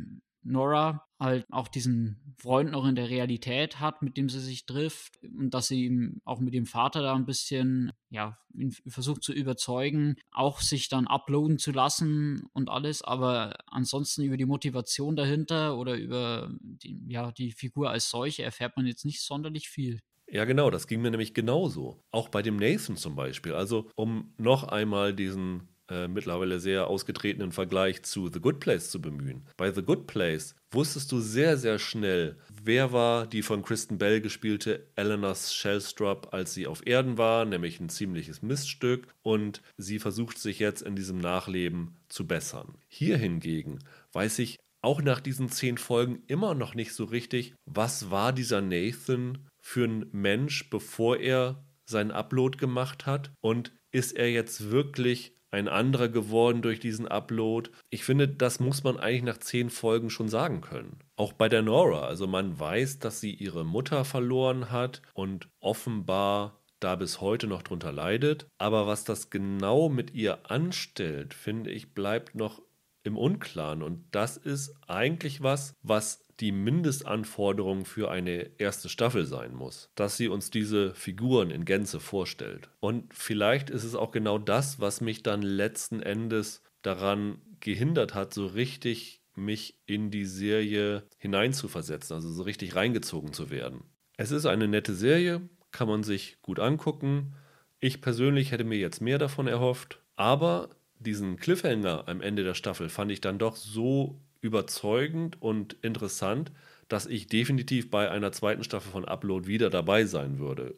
Nora halt auch diesen Freund noch in der Realität hat, mit dem sie sich trifft und dass sie ihm auch mit dem Vater da ein bisschen, ja, versucht zu überzeugen, auch sich dann uploaden zu lassen und alles, aber ansonsten über die Motivation dahinter oder über die, ja, die Figur als solche erfährt man jetzt nicht sonderlich viel. Ja, genau, das ging mir nämlich genauso. Auch bei dem Nathan zum Beispiel. Also, um noch einmal diesen äh, mittlerweile sehr ausgetretenen Vergleich zu The Good Place zu bemühen. Bei The Good Place wusstest du sehr, sehr schnell, wer war die von Kristen Bell gespielte Eleanor Shellstrop, als sie auf Erden war, nämlich ein ziemliches Miststück und sie versucht sich jetzt in diesem Nachleben zu bessern. Hier hingegen weiß ich auch nach diesen zehn Folgen immer noch nicht so richtig, was war dieser Nathan für ein Mensch, bevor er seinen Upload gemacht hat und ist er jetzt wirklich ein anderer geworden durch diesen Upload. Ich finde, das muss man eigentlich nach zehn Folgen schon sagen können. Auch bei der Nora. Also man weiß, dass sie ihre Mutter verloren hat und offenbar da bis heute noch drunter leidet. Aber was das genau mit ihr anstellt, finde ich, bleibt noch im Unklaren. Und das ist eigentlich was, was die Mindestanforderung für eine erste Staffel sein muss, dass sie uns diese Figuren in Gänze vorstellt. Und vielleicht ist es auch genau das, was mich dann letzten Endes daran gehindert hat, so richtig mich in die Serie hineinzuversetzen, also so richtig reingezogen zu werden. Es ist eine nette Serie, kann man sich gut angucken. Ich persönlich hätte mir jetzt mehr davon erhofft, aber diesen Cliffhanger am Ende der Staffel fand ich dann doch so überzeugend und interessant, dass ich definitiv bei einer zweiten Staffel von Upload wieder dabei sein würde.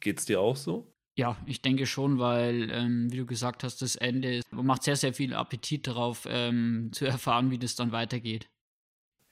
Geht's dir auch so? Ja, ich denke schon, weil, ähm, wie du gesagt hast, das Ende macht sehr, sehr viel Appetit darauf, ähm, zu erfahren, wie das dann weitergeht.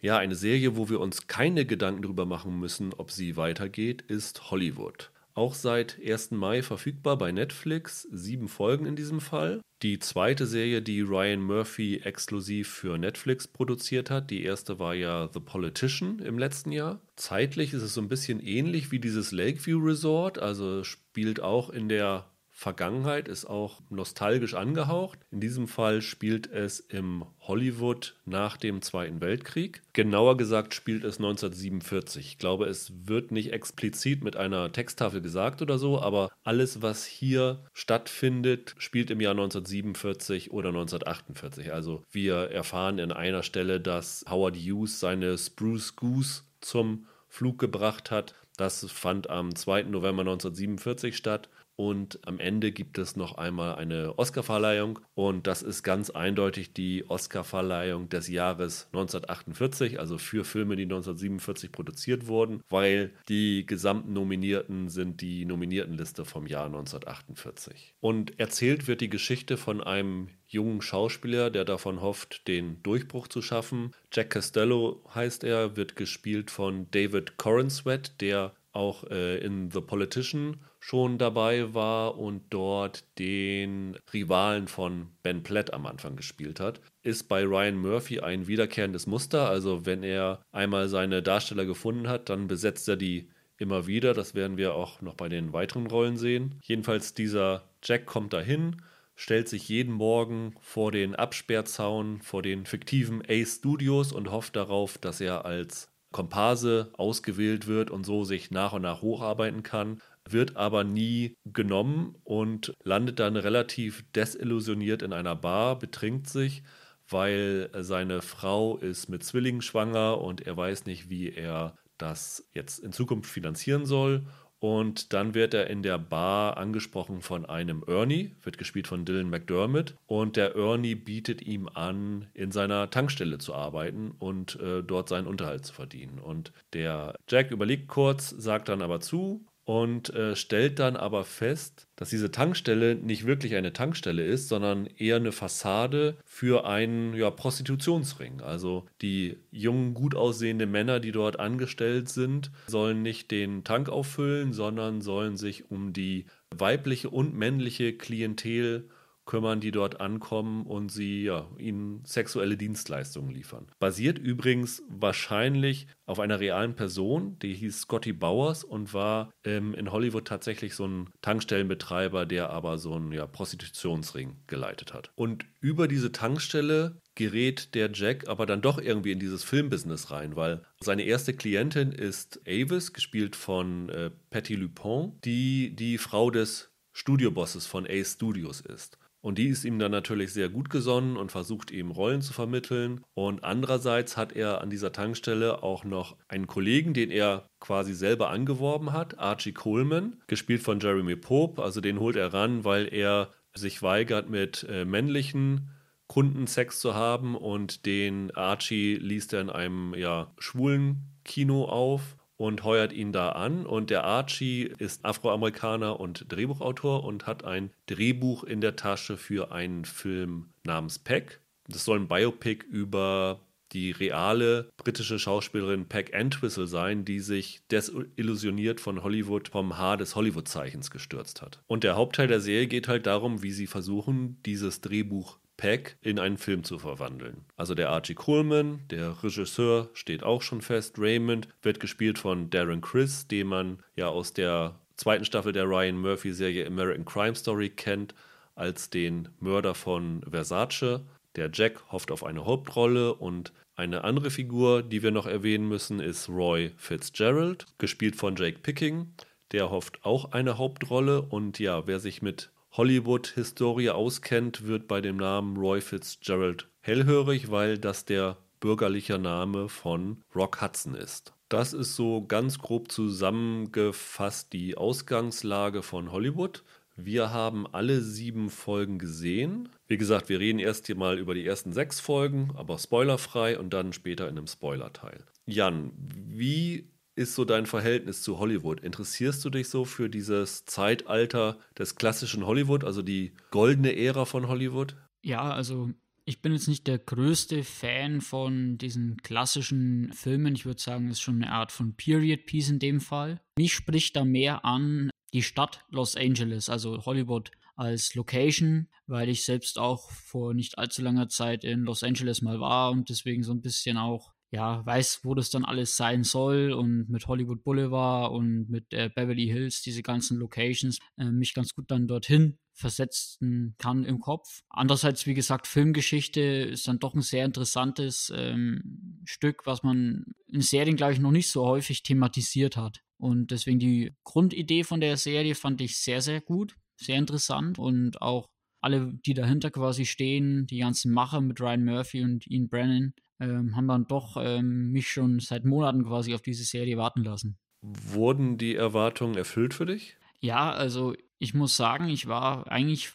Ja, eine Serie, wo wir uns keine Gedanken darüber machen müssen, ob sie weitergeht, ist Hollywood. Auch seit 1. Mai verfügbar bei Netflix. Sieben Folgen in diesem Fall. Die zweite Serie, die Ryan Murphy exklusiv für Netflix produziert hat. Die erste war ja The Politician im letzten Jahr. Zeitlich ist es so ein bisschen ähnlich wie dieses Lakeview Resort, also spielt auch in der Vergangenheit ist auch nostalgisch angehaucht. In diesem Fall spielt es im Hollywood nach dem Zweiten Weltkrieg. Genauer gesagt spielt es 1947. Ich glaube, es wird nicht explizit mit einer Texttafel gesagt oder so, aber alles, was hier stattfindet, spielt im Jahr 1947 oder 1948. Also wir erfahren in einer Stelle, dass Howard Hughes seine Spruce Goose zum Flug gebracht hat. Das fand am 2. November 1947 statt. Und am Ende gibt es noch einmal eine Oscarverleihung. Und das ist ganz eindeutig die Oscarverleihung des Jahres 1948, also für Filme, die 1947 produziert wurden, weil die gesamten Nominierten sind die Nominiertenliste vom Jahr 1948. Und erzählt wird die Geschichte von einem jungen Schauspieler, der davon hofft, den Durchbruch zu schaffen. Jack Costello heißt er, wird gespielt von David Corenswet, der auch äh, in The Politician schon dabei war und dort den Rivalen von Ben Platt am Anfang gespielt hat, ist bei Ryan Murphy ein wiederkehrendes Muster. Also wenn er einmal seine Darsteller gefunden hat, dann besetzt er die immer wieder. Das werden wir auch noch bei den weiteren Rollen sehen. Jedenfalls dieser Jack kommt dahin, stellt sich jeden Morgen vor den Absperrzaun, vor den fiktiven Ace Studios und hofft darauf, dass er als Komparse ausgewählt wird und so sich nach und nach hocharbeiten kann wird aber nie genommen und landet dann relativ desillusioniert in einer Bar, betrinkt sich, weil seine Frau ist mit Zwillingen schwanger und er weiß nicht, wie er das jetzt in Zukunft finanzieren soll. Und dann wird er in der Bar angesprochen von einem Ernie, wird gespielt von Dylan McDermott. Und der Ernie bietet ihm an, in seiner Tankstelle zu arbeiten und äh, dort seinen Unterhalt zu verdienen. Und der Jack überlegt kurz, sagt dann aber zu und äh, stellt dann aber fest, dass diese Tankstelle nicht wirklich eine Tankstelle ist, sondern eher eine Fassade für einen ja, Prostitutionsring. Also die jungen, gut aussehenden Männer, die dort angestellt sind, sollen nicht den Tank auffüllen, sondern sollen sich um die weibliche und männliche Klientel kümmern, die dort ankommen und sie ja, ihnen sexuelle Dienstleistungen liefern. Basiert übrigens wahrscheinlich auf einer realen Person, die hieß Scotty Bowers und war ähm, in Hollywood tatsächlich so ein Tankstellenbetreiber, der aber so einen ja, Prostitutionsring geleitet hat. Und über diese Tankstelle gerät der Jack aber dann doch irgendwie in dieses Filmbusiness rein, weil seine erste Klientin ist Avis, gespielt von äh, Patty Lupin, die die Frau des Studiobosses von Ace Studios ist. Und die ist ihm dann natürlich sehr gut gesonnen und versucht ihm Rollen zu vermitteln. Und andererseits hat er an dieser Tankstelle auch noch einen Kollegen, den er quasi selber angeworben hat, Archie Coleman, gespielt von Jeremy Pope. Also den holt er ran, weil er sich weigert, mit äh, männlichen Kunden Sex zu haben. Und den Archie liest er in einem ja, schwulen Kino auf und heuert ihn da an. Und der Archie ist Afroamerikaner und Drehbuchautor und hat ein Drehbuch in der Tasche für einen Film namens Peck. Das soll ein Biopic über die reale britische Schauspielerin Peck Entwistle sein, die sich desillusioniert von Hollywood vom Haar des Hollywood-Zeichens gestürzt hat. Und der Hauptteil der Serie geht halt darum, wie sie versuchen, dieses Drehbuch Peck in einen Film zu verwandeln. Also der Archie Coleman, der Regisseur, steht auch schon fest. Raymond wird gespielt von Darren Criss, den man ja aus der zweiten Staffel der Ryan Murphy-Serie American Crime Story kennt, als den Mörder von Versace. Der Jack hofft auf eine Hauptrolle und eine andere Figur, die wir noch erwähnen müssen, ist Roy Fitzgerald, gespielt von Jake Picking. Der hofft auch eine Hauptrolle und ja, wer sich mit Hollywood-Historie auskennt, wird bei dem Namen Roy Fitzgerald hellhörig, weil das der bürgerliche Name von Rock Hudson ist. Das ist so ganz grob zusammengefasst die Ausgangslage von Hollywood. Wir haben alle sieben Folgen gesehen. Wie gesagt, wir reden erst hier mal über die ersten sechs Folgen, aber spoilerfrei und dann später in einem Spoilerteil. Jan, wie ist so dein Verhältnis zu Hollywood? Interessierst du dich so für dieses Zeitalter des klassischen Hollywood, also die goldene Ära von Hollywood? Ja, also ich bin jetzt nicht der größte Fan von diesen klassischen Filmen. Ich würde sagen, es ist schon eine Art von Period Piece in dem Fall. Mich spricht da mehr an die Stadt Los Angeles, also Hollywood als Location, weil ich selbst auch vor nicht allzu langer Zeit in Los Angeles mal war und deswegen so ein bisschen auch ja, weiß, wo das dann alles sein soll und mit Hollywood Boulevard und mit äh, Beverly Hills, diese ganzen Locations, äh, mich ganz gut dann dorthin versetzen kann im Kopf. Andererseits, wie gesagt, Filmgeschichte ist dann doch ein sehr interessantes ähm, Stück, was man in Serien, glaube ich, noch nicht so häufig thematisiert hat. Und deswegen die Grundidee von der Serie fand ich sehr, sehr gut, sehr interessant und auch alle, die dahinter quasi stehen, die ganzen Macher mit Ryan Murphy und Ian Brennan, ähm, haben dann doch ähm, mich schon seit Monaten quasi auf diese Serie warten lassen. Wurden die Erwartungen erfüllt für dich? Ja, also ich muss sagen, ich war eigentlich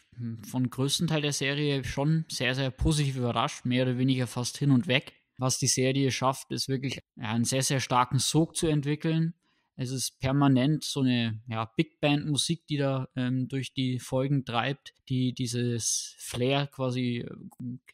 von größten Teil der Serie schon sehr, sehr positiv überrascht, mehr oder weniger fast hin und weg. Was die Serie schafft, ist wirklich einen sehr, sehr starken Sog zu entwickeln. Es ist permanent so eine ja, Big Band Musik, die da ähm, durch die Folgen treibt, die dieses Flair quasi äh,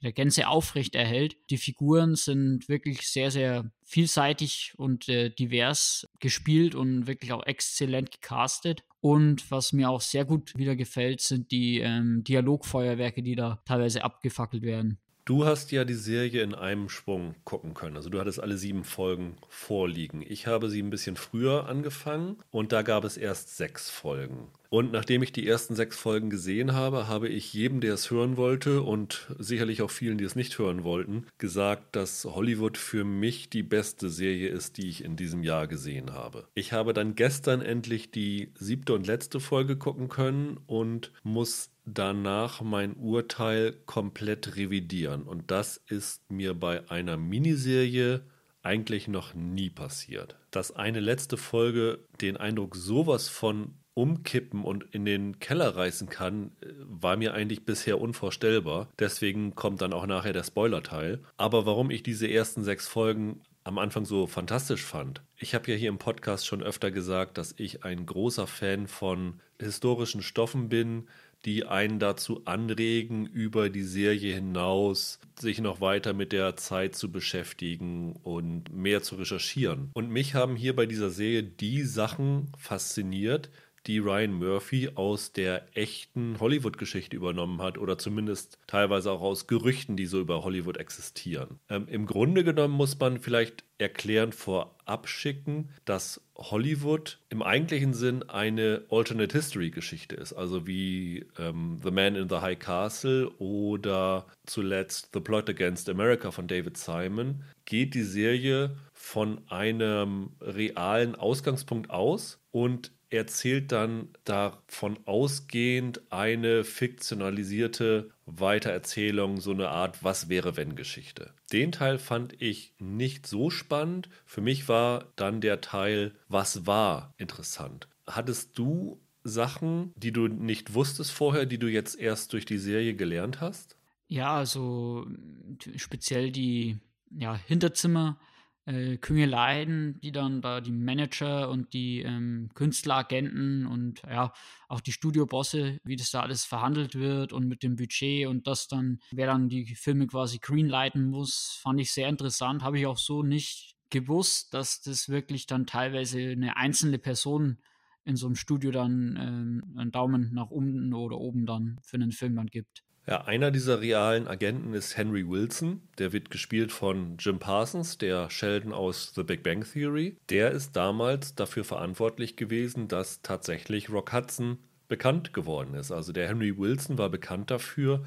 der Gänze aufrecht erhält. Die Figuren sind wirklich sehr, sehr vielseitig und äh, divers gespielt und wirklich auch exzellent gecastet. Und was mir auch sehr gut wieder gefällt, sind die ähm, Dialogfeuerwerke, die da teilweise abgefackelt werden. Du hast ja die Serie in einem Schwung gucken können. Also du hattest alle sieben Folgen vorliegen. Ich habe sie ein bisschen früher angefangen und da gab es erst sechs Folgen. Und nachdem ich die ersten sechs Folgen gesehen habe, habe ich jedem, der es hören wollte und sicherlich auch vielen, die es nicht hören wollten, gesagt, dass Hollywood für mich die beste Serie ist, die ich in diesem Jahr gesehen habe. Ich habe dann gestern endlich die siebte und letzte Folge gucken können und muss danach mein Urteil komplett revidieren. Und das ist mir bei einer Miniserie eigentlich noch nie passiert. Dass eine letzte Folge den Eindruck sowas von umkippen und in den Keller reißen kann, war mir eigentlich bisher unvorstellbar. Deswegen kommt dann auch nachher der Spoiler-Teil. Aber warum ich diese ersten sechs Folgen am Anfang so fantastisch fand. Ich habe ja hier im Podcast schon öfter gesagt, dass ich ein großer Fan von historischen Stoffen bin, die einen dazu anregen, über die Serie hinaus sich noch weiter mit der Zeit zu beschäftigen und mehr zu recherchieren. Und mich haben hier bei dieser Serie die Sachen fasziniert, die Ryan Murphy aus der echten Hollywood-Geschichte übernommen hat oder zumindest teilweise auch aus Gerüchten, die so über Hollywood existieren. Ähm, Im Grunde genommen muss man vielleicht erklärend vorab schicken, dass Hollywood im eigentlichen Sinn eine Alternate History Geschichte ist, also wie ähm, The Man in the High Castle oder zuletzt The Plot Against America von David Simon, geht die Serie von einem realen Ausgangspunkt aus und erzählt dann davon ausgehend eine fiktionalisierte Weitererzählung, so eine Art Was wäre wenn Geschichte. Den Teil fand ich nicht so spannend. Für mich war dann der Teil Was war interessant. Hattest du Sachen, die du nicht wusstest vorher, die du jetzt erst durch die Serie gelernt hast? Ja, also speziell die ja, Hinterzimmer äh, Küngeleien, die dann da die Manager und die ähm, Künstleragenten und ja, auch die Studiobosse, wie das da alles verhandelt wird und mit dem Budget und das dann, wer dann die Filme quasi greenlighten muss, fand ich sehr interessant. Habe ich auch so nicht gewusst, dass das wirklich dann teilweise eine einzelne Person in so einem Studio dann ähm, einen Daumen nach unten oder oben dann für einen Film dann gibt. Ja, einer dieser realen Agenten ist Henry Wilson. Der wird gespielt von Jim Parsons, der Sheldon aus The Big Bang Theory. Der ist damals dafür verantwortlich gewesen, dass tatsächlich Rock Hudson bekannt geworden ist. Also der Henry Wilson war bekannt dafür,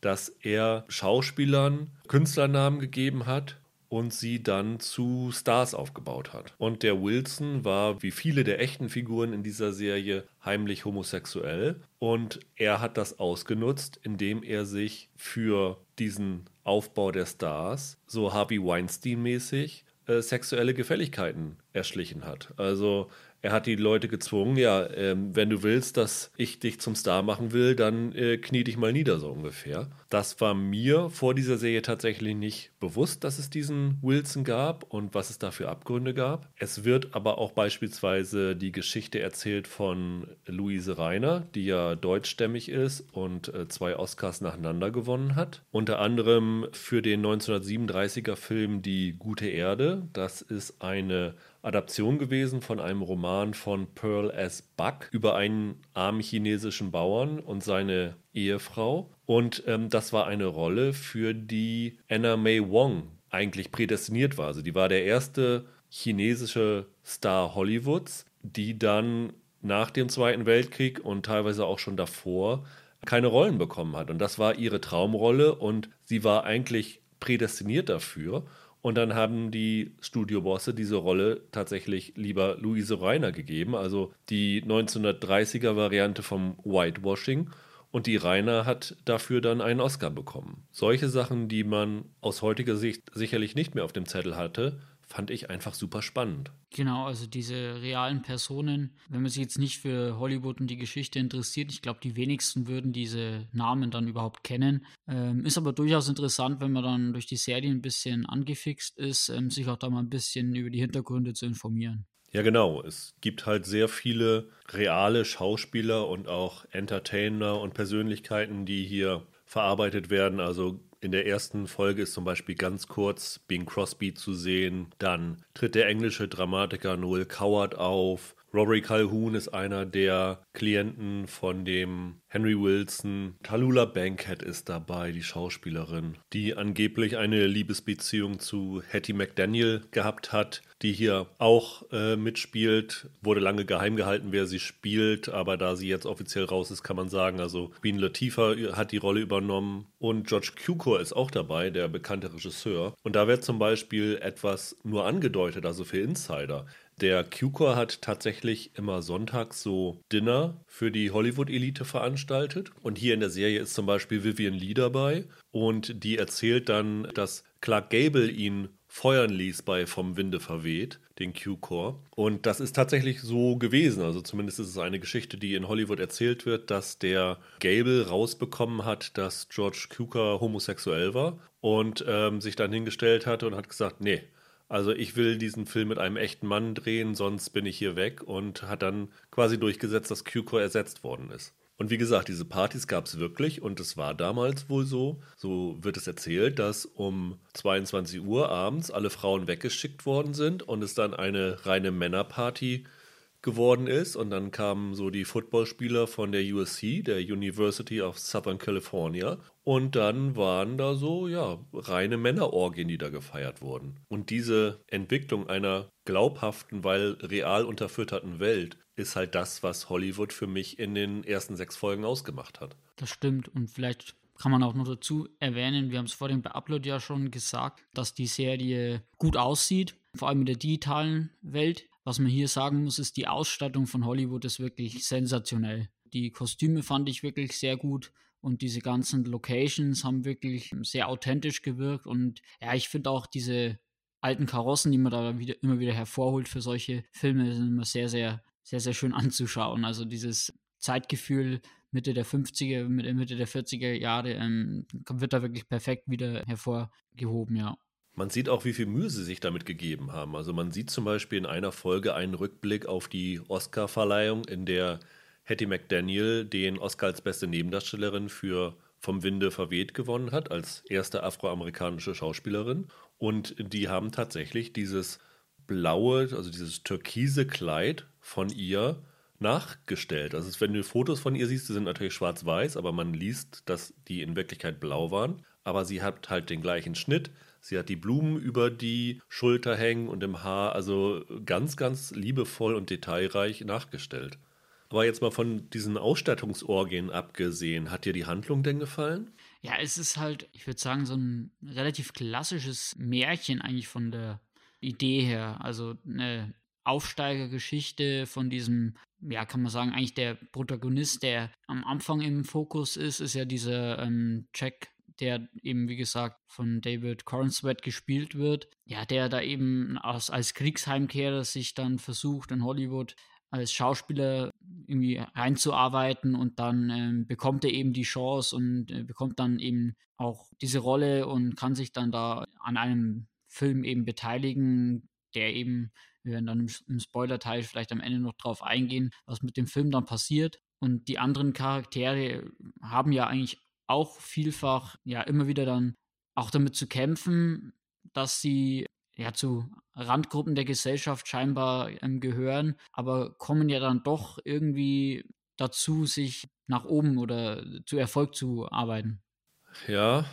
dass er Schauspielern Künstlernamen gegeben hat und sie dann zu Stars aufgebaut hat. Und der Wilson war, wie viele der echten Figuren in dieser Serie, heimlich homosexuell. Und er hat das ausgenutzt, indem er sich für diesen Aufbau der Stars, so Harvey Weinstein-mäßig, äh, sexuelle Gefälligkeiten erschlichen hat. Also er hat die Leute gezwungen, ja, ähm, wenn du willst, dass ich dich zum Star machen will, dann äh, knie dich mal nieder, so ungefähr. Das war mir vor dieser Serie tatsächlich nicht bewusst, dass es diesen Wilson gab und was es da für Abgründe gab. Es wird aber auch beispielsweise die Geschichte erzählt von Luise Reiner, die ja deutschstämmig ist und äh, zwei Oscars nacheinander gewonnen hat. Unter anderem für den 1937er Film Die gute Erde. Das ist eine Adaption gewesen von einem Roman von Pearl S. Buck über einen armen chinesischen Bauern und seine Ehefrau. Und ähm, das war eine Rolle, für die Anna May Wong eigentlich prädestiniert war. Also die war der erste chinesische Star Hollywoods, die dann nach dem Zweiten Weltkrieg und teilweise auch schon davor keine Rollen bekommen hat. Und das war ihre Traumrolle und sie war eigentlich prädestiniert dafür. Und dann haben die Studiobosse diese Rolle tatsächlich lieber Luise Reiner gegeben, also die 1930er Variante vom Whitewashing. Und die Reiner hat dafür dann einen Oscar bekommen. Solche Sachen, die man aus heutiger Sicht sicherlich nicht mehr auf dem Zettel hatte, fand ich einfach super spannend. Genau, also diese realen Personen, wenn man sich jetzt nicht für Hollywood und die Geschichte interessiert, ich glaube, die wenigsten würden diese Namen dann überhaupt kennen. Ähm, ist aber durchaus interessant, wenn man dann durch die Serie ein bisschen angefixt ist, ähm, sich auch da mal ein bisschen über die Hintergründe zu informieren. Ja, genau. Es gibt halt sehr viele reale Schauspieler und auch Entertainer und Persönlichkeiten, die hier verarbeitet werden. Also in der ersten Folge ist zum Beispiel ganz kurz Bing Crosby zu sehen. Dann tritt der englische Dramatiker Noel Coward auf. Rory Calhoun ist einer der Klienten von dem Henry Wilson. Talula Bankhead ist dabei, die Schauspielerin, die angeblich eine Liebesbeziehung zu Hattie McDaniel gehabt hat, die hier auch äh, mitspielt. Wurde lange geheim gehalten, wer sie spielt, aber da sie jetzt offiziell raus ist, kann man sagen, also Queen Latifah hat die Rolle übernommen und George Cukor ist auch dabei, der bekannte Regisseur. Und da wird zum Beispiel etwas nur angedeutet, also für Insider. Der QCore hat tatsächlich immer sonntags so Dinner für die Hollywood-Elite veranstaltet. Und hier in der Serie ist zum Beispiel Vivian Lee dabei. Und die erzählt dann, dass Clark Gable ihn feuern ließ bei Vom Winde verweht, den Q-Core. Und das ist tatsächlich so gewesen. Also zumindest ist es eine Geschichte, die in Hollywood erzählt wird, dass der Gable rausbekommen hat, dass George Cukor homosexuell war und ähm, sich dann hingestellt hatte und hat gesagt, nee, also ich will diesen Film mit einem echten Mann drehen, sonst bin ich hier weg und hat dann quasi durchgesetzt, dass Q-Core ersetzt worden ist. Und wie gesagt, diese Partys gab es wirklich und es war damals wohl so, so wird es erzählt, dass um 22 Uhr abends alle Frauen weggeschickt worden sind und es dann eine reine Männerparty geworden ist. Und dann kamen so die Footballspieler von der USC, der University of Southern California. Und dann waren da so, ja, reine Männerorgien, die da gefeiert wurden. Und diese Entwicklung einer glaubhaften, weil real unterfütterten Welt ist halt das, was Hollywood für mich in den ersten sechs Folgen ausgemacht hat. Das stimmt. Und vielleicht kann man auch noch dazu erwähnen, wir haben es vorhin bei Upload ja schon gesagt, dass die Serie gut aussieht, vor allem in der digitalen Welt. Was man hier sagen muss, ist, die Ausstattung von Hollywood ist wirklich sensationell. Die Kostüme fand ich wirklich sehr gut und diese ganzen Locations haben wirklich sehr authentisch gewirkt und ja, ich finde auch diese alten Karossen, die man da wieder, immer wieder hervorholt für solche Filme, sind immer sehr, sehr, sehr, sehr schön anzuschauen. Also dieses Zeitgefühl Mitte der 50er, Mitte der 40er Jahre ähm, wird da wirklich perfekt wieder hervorgehoben, ja. Man sieht auch, wie viel Mühe sie sich damit gegeben haben. Also man sieht zum Beispiel in einer Folge einen Rückblick auf die Oscar-Verleihung, in der Hattie McDaniel den Oscar als beste Nebendarstellerin für Vom Winde verweht gewonnen hat, als erste afroamerikanische Schauspielerin. Und die haben tatsächlich dieses blaue, also dieses türkise Kleid von ihr nachgestellt. Also wenn du Fotos von ihr siehst, die sind natürlich schwarz-weiß, aber man liest, dass die in Wirklichkeit blau waren. Aber sie hat halt den gleichen Schnitt, Sie hat die Blumen über die Schulter hängen und im Haar, also ganz, ganz liebevoll und detailreich nachgestellt. Aber jetzt mal von diesen Ausstattungsorgien abgesehen, hat dir die Handlung denn gefallen? Ja, es ist halt, ich würde sagen, so ein relativ klassisches Märchen eigentlich von der Idee her. Also eine Aufsteigergeschichte von diesem, ja, kann man sagen, eigentlich der Protagonist, der am Anfang im Fokus ist, ist ja dieser ähm, Jack der eben, wie gesagt, von David Cornsweat gespielt wird. Ja, der da eben als, als Kriegsheimkehrer sich dann versucht, in Hollywood als Schauspieler irgendwie reinzuarbeiten und dann ähm, bekommt er eben die Chance und äh, bekommt dann eben auch diese Rolle und kann sich dann da an einem Film eben beteiligen, der eben, wir werden dann im, im Spoiler-Teil vielleicht am Ende noch drauf eingehen, was mit dem Film dann passiert. Und die anderen Charaktere haben ja eigentlich auch vielfach ja immer wieder dann auch damit zu kämpfen, dass sie ja zu Randgruppen der Gesellschaft scheinbar ähm, gehören, aber kommen ja dann doch irgendwie dazu, sich nach oben oder zu Erfolg zu arbeiten. Ja,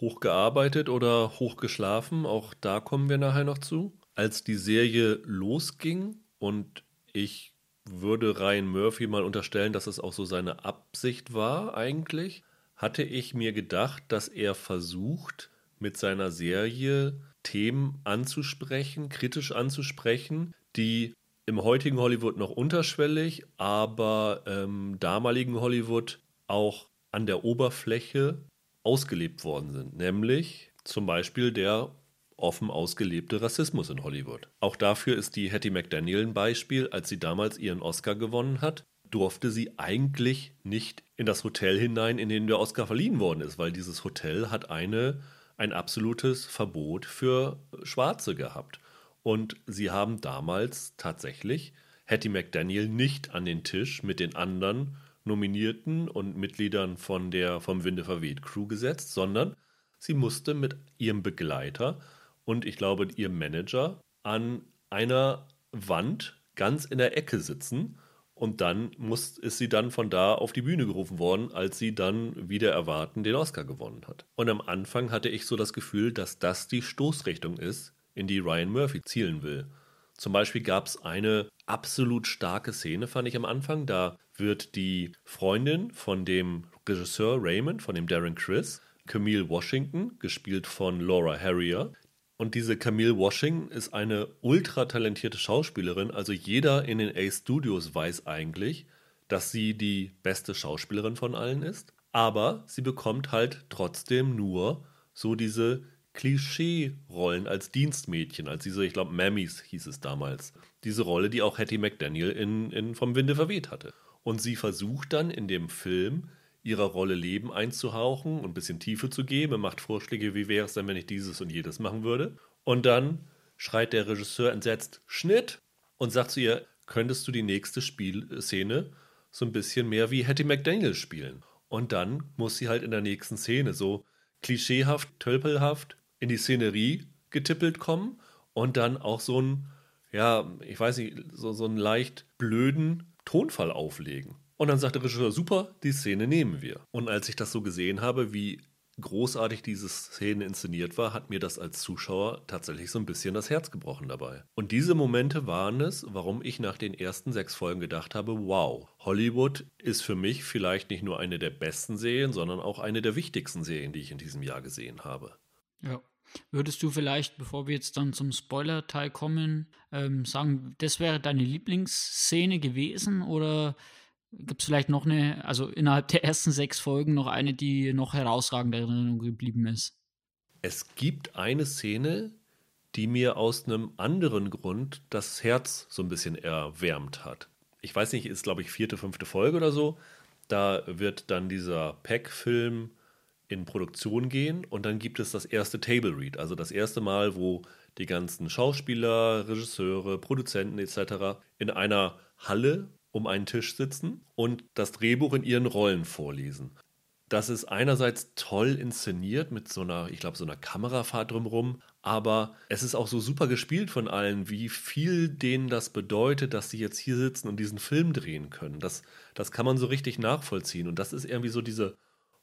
hochgearbeitet oder hochgeschlafen, auch da kommen wir nachher noch zu. Als die Serie losging und ich würde Ryan Murphy mal unterstellen, dass es auch so seine Absicht war eigentlich, hatte ich mir gedacht, dass er versucht, mit seiner Serie Themen anzusprechen, kritisch anzusprechen, die im heutigen Hollywood noch unterschwellig, aber im damaligen Hollywood auch an der Oberfläche ausgelebt worden sind. Nämlich zum Beispiel der offen ausgelebte Rassismus in Hollywood. Auch dafür ist die Hattie McDaniel ein Beispiel. Als sie damals ihren Oscar gewonnen hat, durfte sie eigentlich nicht in das Hotel hinein, in dem der Oscar verliehen worden ist, weil dieses Hotel hat eine, ein absolutes Verbot für Schwarze gehabt. Und sie haben damals tatsächlich Hattie McDaniel nicht an den Tisch mit den anderen Nominierten und Mitgliedern von der vom Winde verweht Crew gesetzt, sondern sie musste mit ihrem Begleiter und ich glaube ihrem Manager an einer Wand ganz in der Ecke sitzen und dann muss, ist sie dann von da auf die Bühne gerufen worden, als sie dann wieder erwarten den Oscar gewonnen hat. Und am Anfang hatte ich so das Gefühl, dass das die Stoßrichtung ist, in die Ryan Murphy zielen will. Zum Beispiel gab es eine absolut starke Szene, fand ich am Anfang. Da wird die Freundin von dem Regisseur Raymond, von dem Darren Chris, Camille Washington, gespielt von Laura Harrier, und diese Camille Washington ist eine ultra talentierte Schauspielerin. Also jeder in den A Studios weiß eigentlich, dass sie die beste Schauspielerin von allen ist. Aber sie bekommt halt trotzdem nur so diese Klischee-Rollen als Dienstmädchen, als diese, ich glaube, Mammies hieß es damals. Diese Rolle, die auch Hattie McDaniel in, in Vom Winde verweht hatte. Und sie versucht dann in dem Film ihrer Rolle Leben einzuhauchen und ein bisschen Tiefe zu geben. Er macht Vorschläge, wie wäre es denn, wenn ich dieses und jedes machen würde. Und dann schreit der Regisseur entsetzt Schnitt und sagt zu ihr, könntest du die nächste Spielszene so ein bisschen mehr wie Hattie McDaniel spielen? Und dann muss sie halt in der nächsten Szene so klischeehaft, tölpelhaft in die Szenerie getippelt kommen und dann auch so einen, ja, ich weiß nicht, so, so einen leicht blöden Tonfall auflegen. Und dann sagt der Regisseur, super, die Szene nehmen wir. Und als ich das so gesehen habe, wie großartig diese Szene inszeniert war, hat mir das als Zuschauer tatsächlich so ein bisschen das Herz gebrochen dabei. Und diese Momente waren es, warum ich nach den ersten sechs Folgen gedacht habe, wow, Hollywood ist für mich vielleicht nicht nur eine der besten Serien, sondern auch eine der wichtigsten Serien, die ich in diesem Jahr gesehen habe. Ja. Würdest du vielleicht, bevor wir jetzt dann zum Spoiler-Teil kommen, ähm, sagen, das wäre deine Lieblingsszene gewesen oder gibt es vielleicht noch eine, also innerhalb der ersten sechs Folgen noch eine, die noch herausragend in Erinnerung geblieben ist? Es gibt eine Szene, die mir aus einem anderen Grund das Herz so ein bisschen erwärmt hat. Ich weiß nicht, ist glaube ich vierte, fünfte Folge oder so. Da wird dann dieser Pack-Film in Produktion gehen und dann gibt es das erste Table Read, also das erste Mal, wo die ganzen Schauspieler, Regisseure, Produzenten etc. in einer Halle um einen Tisch sitzen und das Drehbuch in ihren Rollen vorlesen. Das ist einerseits toll inszeniert mit so einer, ich glaube, so einer Kamerafahrt drumherum, aber es ist auch so super gespielt von allen, wie viel denen das bedeutet, dass sie jetzt hier sitzen und diesen Film drehen können. Das, das kann man so richtig nachvollziehen und das ist irgendwie so diese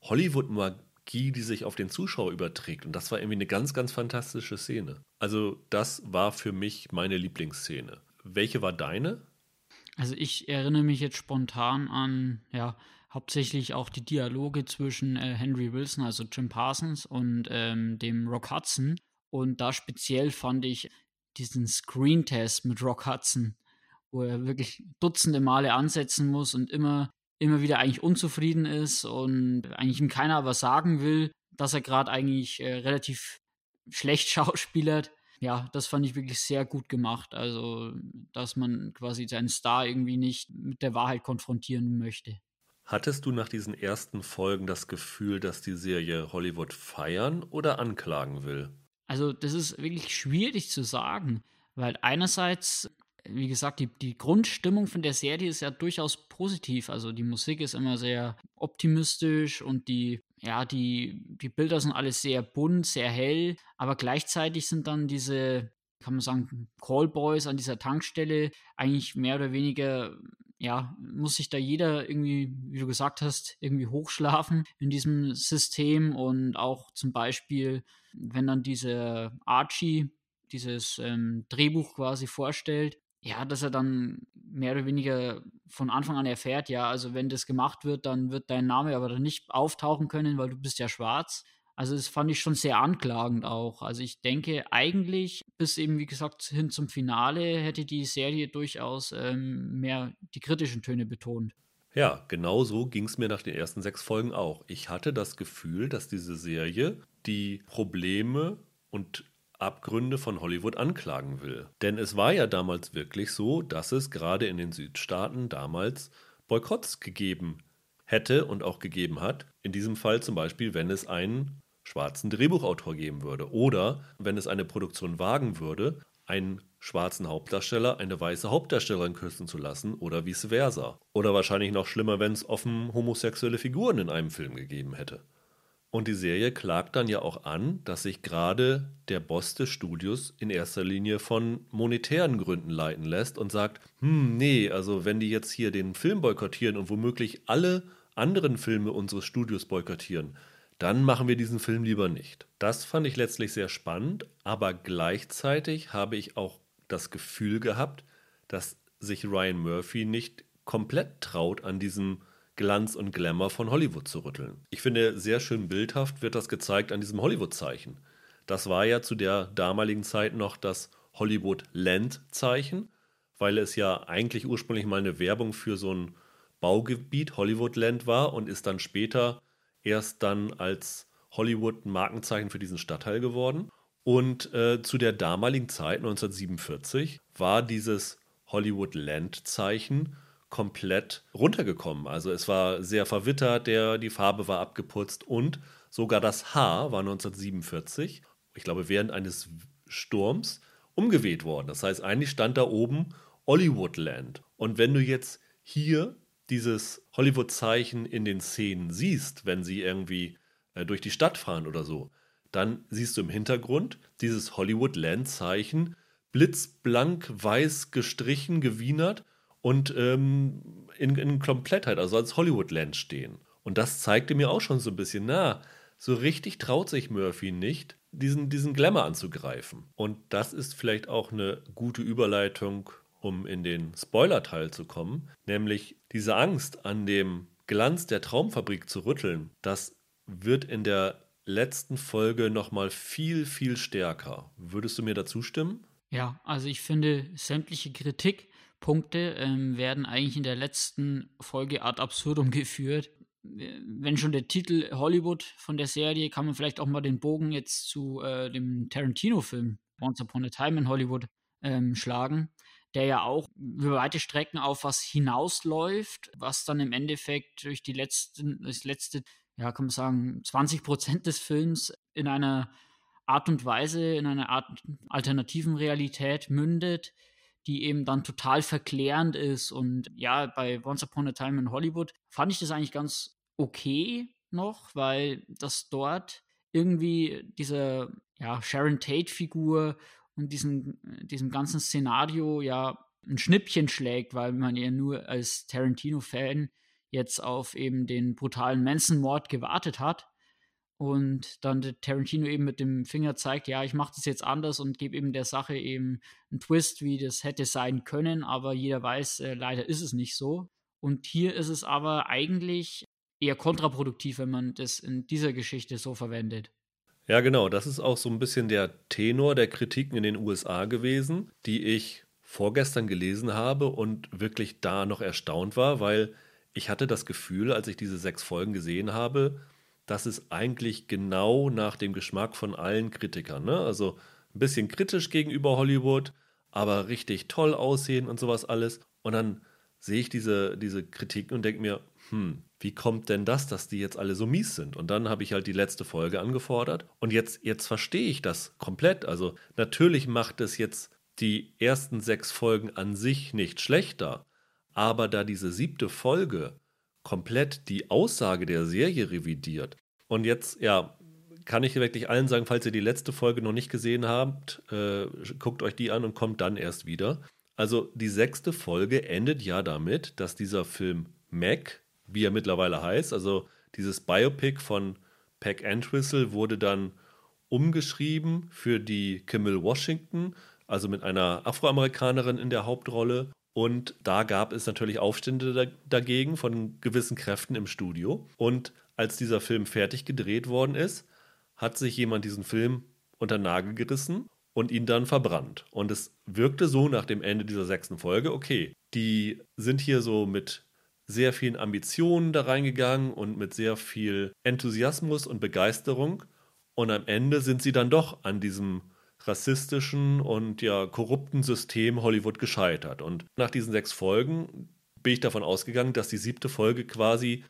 Hollywood-Magie, die sich auf den Zuschauer überträgt und das war irgendwie eine ganz, ganz fantastische Szene. Also das war für mich meine Lieblingsszene. Welche war deine? Also ich erinnere mich jetzt spontan an, ja, hauptsächlich auch die Dialoge zwischen äh, Henry Wilson, also Jim Parsons, und ähm, dem Rock Hudson. Und da speziell fand ich diesen Screen-Test mit Rock Hudson, wo er wirklich dutzende Male ansetzen muss und immer, immer wieder eigentlich unzufrieden ist und eigentlich ihm keiner was sagen will, dass er gerade eigentlich äh, relativ schlecht schauspielert ja, das fand ich wirklich sehr gut gemacht. Also, dass man quasi seinen Star irgendwie nicht mit der Wahrheit konfrontieren möchte. Hattest du nach diesen ersten Folgen das Gefühl, dass die Serie Hollywood feiern oder anklagen will? Also, das ist wirklich schwierig zu sagen, weil einerseits, wie gesagt, die, die Grundstimmung von der Serie ist ja durchaus positiv. Also, die Musik ist immer sehr optimistisch und die ja, die, die Bilder sind alles sehr bunt, sehr hell, aber gleichzeitig sind dann diese kann man sagen, Callboys an dieser Tankstelle eigentlich mehr oder weniger ja, muss sich da jeder irgendwie, wie du gesagt hast, irgendwie hochschlafen in diesem System und auch zum Beispiel, wenn dann dieser Archie dieses ähm, Drehbuch quasi vorstellt, ja, dass er dann mehr oder weniger von Anfang an erfährt, ja, also wenn das gemacht wird, dann wird dein Name aber dann nicht auftauchen können, weil du bist ja schwarz. Also das fand ich schon sehr anklagend auch. Also ich denke eigentlich, bis eben wie gesagt hin zum Finale, hätte die Serie durchaus ähm, mehr die kritischen Töne betont. Ja, genau so ging es mir nach den ersten sechs Folgen auch. Ich hatte das Gefühl, dass diese Serie die Probleme und Abgründe von Hollywood anklagen will. Denn es war ja damals wirklich so, dass es gerade in den Südstaaten damals Boykotts gegeben hätte und auch gegeben hat. In diesem Fall zum Beispiel, wenn es einen schwarzen Drehbuchautor geben würde. Oder wenn es eine Produktion wagen würde, einen schwarzen Hauptdarsteller eine weiße Hauptdarstellerin küssen zu lassen oder vice versa. Oder wahrscheinlich noch schlimmer, wenn es offen homosexuelle Figuren in einem Film gegeben hätte. Und die Serie klagt dann ja auch an, dass sich gerade der Boss des Studios in erster Linie von monetären Gründen leiten lässt und sagt, hm, nee, also wenn die jetzt hier den Film boykottieren und womöglich alle anderen Filme unseres Studios boykottieren, dann machen wir diesen Film lieber nicht. Das fand ich letztlich sehr spannend, aber gleichzeitig habe ich auch das Gefühl gehabt, dass sich Ryan Murphy nicht komplett traut, an diesem Glanz und Glamour von Hollywood zu rütteln. Ich finde, sehr schön bildhaft wird das gezeigt an diesem Hollywood-Zeichen. Das war ja zu der damaligen Zeit noch das Hollywood-Land-Zeichen, weil es ja eigentlich ursprünglich mal eine Werbung für so ein Baugebiet Hollywood-Land war und ist dann später erst dann als Hollywood ein Markenzeichen für diesen Stadtteil geworden. Und äh, zu der damaligen Zeit, 1947, war dieses Hollywood-Land-Zeichen komplett runtergekommen. Also es war sehr verwittert, der, die Farbe war abgeputzt und sogar das Haar war 1947, ich glaube während eines Sturms, umgeweht worden. Das heißt, eigentlich stand da oben Hollywoodland. Und wenn du jetzt hier dieses Hollywood-Zeichen in den Szenen siehst, wenn sie irgendwie äh, durch die Stadt fahren oder so, dann siehst du im Hintergrund dieses Hollywood-Land-Zeichen blitzblank weiß gestrichen, gewienert und ähm, in, in Komplettheit, also als Hollywood-Land stehen. Und das zeigte mir auch schon so ein bisschen, na, so richtig traut sich Murphy nicht, diesen, diesen Glamour anzugreifen. Und das ist vielleicht auch eine gute Überleitung um in den Spoiler-Teil zu kommen, nämlich diese Angst an dem Glanz der Traumfabrik zu rütteln, das wird in der letzten Folge nochmal viel, viel stärker. Würdest du mir dazu stimmen? Ja, also ich finde, sämtliche Kritikpunkte ähm, werden eigentlich in der letzten Folge ad absurdum geführt. Wenn schon der Titel Hollywood von der Serie, kann man vielleicht auch mal den Bogen jetzt zu äh, dem Tarantino-Film Once Upon a Time in Hollywood ähm, schlagen der ja auch über weite Strecken auf was hinausläuft, was dann im Endeffekt durch die letzten, das letzte, ja, kann man sagen, 20 Prozent des Films in einer Art und Weise, in einer Art alternativen Realität mündet, die eben dann total verklärend ist. Und ja, bei Once Upon a Time in Hollywood fand ich das eigentlich ganz okay noch, weil das dort irgendwie diese ja, Sharon Tate-Figur und diesem, diesem ganzen Szenario ja ein Schnippchen schlägt, weil man ja nur als Tarantino-Fan jetzt auf eben den brutalen Manson-Mord gewartet hat. Und dann Tarantino eben mit dem Finger zeigt, ja, ich mache das jetzt anders und gebe eben der Sache eben einen Twist, wie das hätte sein können, aber jeder weiß, äh, leider ist es nicht so. Und hier ist es aber eigentlich eher kontraproduktiv, wenn man das in dieser Geschichte so verwendet. Ja, genau. Das ist auch so ein bisschen der Tenor der Kritiken in den USA gewesen, die ich vorgestern gelesen habe und wirklich da noch erstaunt war, weil ich hatte das Gefühl, als ich diese sechs Folgen gesehen habe, dass es eigentlich genau nach dem Geschmack von allen Kritikern, ne? also ein bisschen kritisch gegenüber Hollywood, aber richtig toll aussehen und sowas alles. Und dann sehe ich diese, diese Kritiken und denke mir, hm, wie kommt denn das, dass die jetzt alle so mies sind? Und dann habe ich halt die letzte Folge angefordert und jetzt, jetzt verstehe ich das komplett. Also natürlich macht es jetzt die ersten sechs Folgen an sich nicht schlechter, aber da diese siebte Folge komplett die Aussage der Serie revidiert und jetzt, ja, kann ich wirklich allen sagen, falls ihr die letzte Folge noch nicht gesehen habt, äh, guckt euch die an und kommt dann erst wieder. Also die sechste Folge endet ja damit, dass dieser Film Mac, wie er mittlerweile heißt, also dieses Biopic von Peck Entwistle wurde dann umgeschrieben für die Kimmel Washington, also mit einer Afroamerikanerin in der Hauptrolle. Und da gab es natürlich Aufstände dagegen von gewissen Kräften im Studio. Und als dieser Film fertig gedreht worden ist, hat sich jemand diesen Film unter den Nagel gerissen und ihn dann verbrannt. Und es wirkte so nach dem Ende dieser sechsten Folge, okay, die sind hier so mit sehr vielen Ambitionen da reingegangen und mit sehr viel Enthusiasmus und Begeisterung. Und am Ende sind sie dann doch an diesem rassistischen und ja korrupten System Hollywood gescheitert. Und nach diesen sechs Folgen bin ich davon ausgegangen, dass die siebte Folge quasi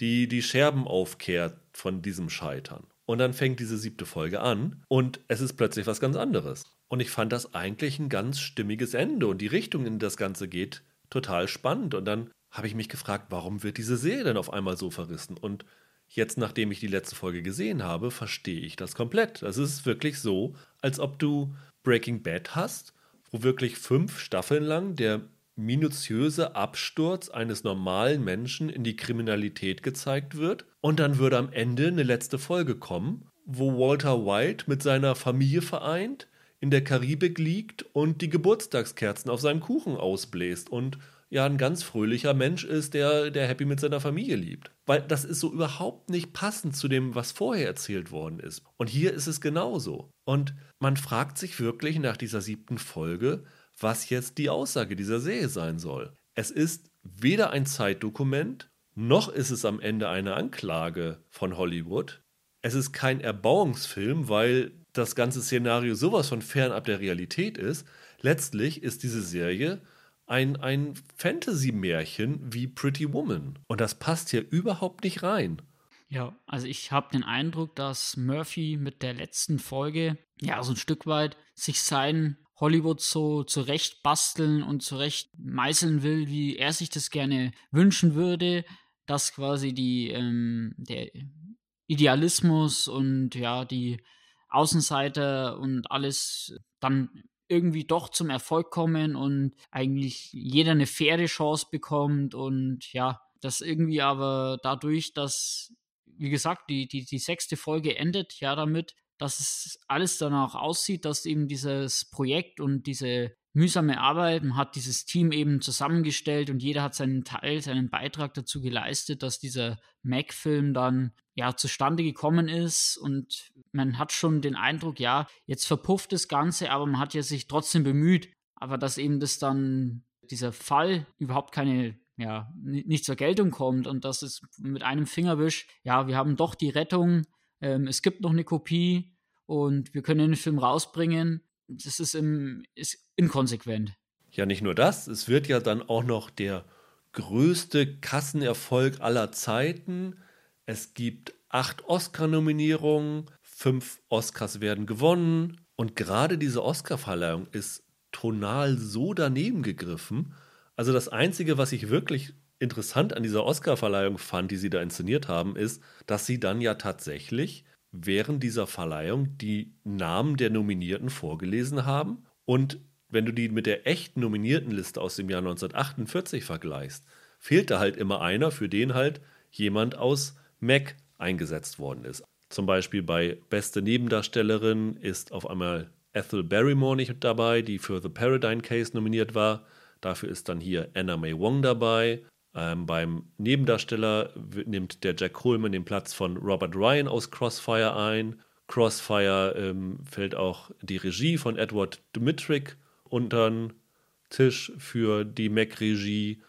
die, die Scherben aufkehrt von diesem Scheitern. Und dann fängt diese siebte Folge an und es ist plötzlich was ganz anderes. Und ich fand das eigentlich ein ganz stimmiges Ende und die Richtung, in die das Ganze geht, total spannend. Und dann habe ich mich gefragt, warum wird diese Serie denn auf einmal so verrissen? Und jetzt, nachdem ich die letzte Folge gesehen habe, verstehe ich das komplett. Also es ist wirklich so, als ob du Breaking Bad hast, wo wirklich fünf Staffeln lang der minutiöse Absturz eines normalen Menschen in die Kriminalität gezeigt wird. Und dann würde am Ende eine letzte Folge kommen, wo Walter White mit seiner Familie vereint, in der Karibik liegt und die Geburtstagskerzen auf seinem Kuchen ausbläst und ja ein ganz fröhlicher Mensch ist, der, der happy mit seiner Familie liebt. Weil das ist so überhaupt nicht passend zu dem, was vorher erzählt worden ist. Und hier ist es genauso. Und man fragt sich wirklich nach dieser siebten Folge, was jetzt die Aussage dieser Serie sein soll. Es ist weder ein Zeitdokument, noch ist es am Ende eine Anklage von Hollywood. Es ist kein Erbauungsfilm, weil das ganze Szenario sowas von fernab der Realität ist. Letztlich ist diese Serie ein, ein Fantasy-Märchen wie Pretty Woman. Und das passt hier überhaupt nicht rein. Ja, also ich habe den Eindruck, dass Murphy mit der letzten Folge ja so ein Stück weit sich sein Hollywood so zurecht basteln und zurecht meißeln will, wie er sich das gerne wünschen würde, dass quasi die, ähm, der Idealismus und ja, die Außenseiter und alles dann irgendwie doch zum Erfolg kommen und eigentlich jeder eine faire Chance bekommt und ja, das irgendwie aber dadurch, dass, wie gesagt, die, die, die sechste Folge endet ja damit, dass es alles danach aussieht, dass eben dieses Projekt und diese mühsame Arbeit, man hat dieses Team eben zusammengestellt und jeder hat seinen Teil, seinen Beitrag dazu geleistet, dass dieser Mac-Film dann ja zustande gekommen ist und man hat schon den Eindruck, ja, jetzt verpufft das Ganze, aber man hat ja sich trotzdem bemüht, aber dass eben das dann dieser Fall überhaupt keine ja, nicht zur Geltung kommt und dass es mit einem Fingerwisch, ja, wir haben doch die Rettung ähm, es gibt noch eine Kopie und wir können den Film rausbringen. Das ist, im, ist inkonsequent. Ja, nicht nur das, es wird ja dann auch noch der größte Kassenerfolg aller Zeiten. Es gibt acht Oscar-Nominierungen, fünf Oscars werden gewonnen. Und gerade diese Oscar-Verleihung ist tonal so daneben gegriffen. Also das Einzige, was ich wirklich interessant an dieser Oscar-Verleihung fand, die sie da inszeniert haben, ist, dass sie dann ja tatsächlich während dieser Verleihung die Namen der Nominierten vorgelesen haben. Und wenn du die mit der echten Nominiertenliste aus dem Jahr 1948 vergleichst, fehlt da halt immer einer, für den halt jemand aus Mac eingesetzt worden ist. Zum Beispiel bei Beste Nebendarstellerin ist auf einmal Ethel Barrymore nicht dabei, die für The Paradigm Case nominiert war. Dafür ist dann hier Anna May Wong dabei. Ähm, beim Nebendarsteller nimmt der Jack Coleman den Platz von Robert Ryan aus Crossfire ein. Crossfire ähm, fällt auch die Regie von Edward Dmitrik unter den Tisch für die Mac-Regie.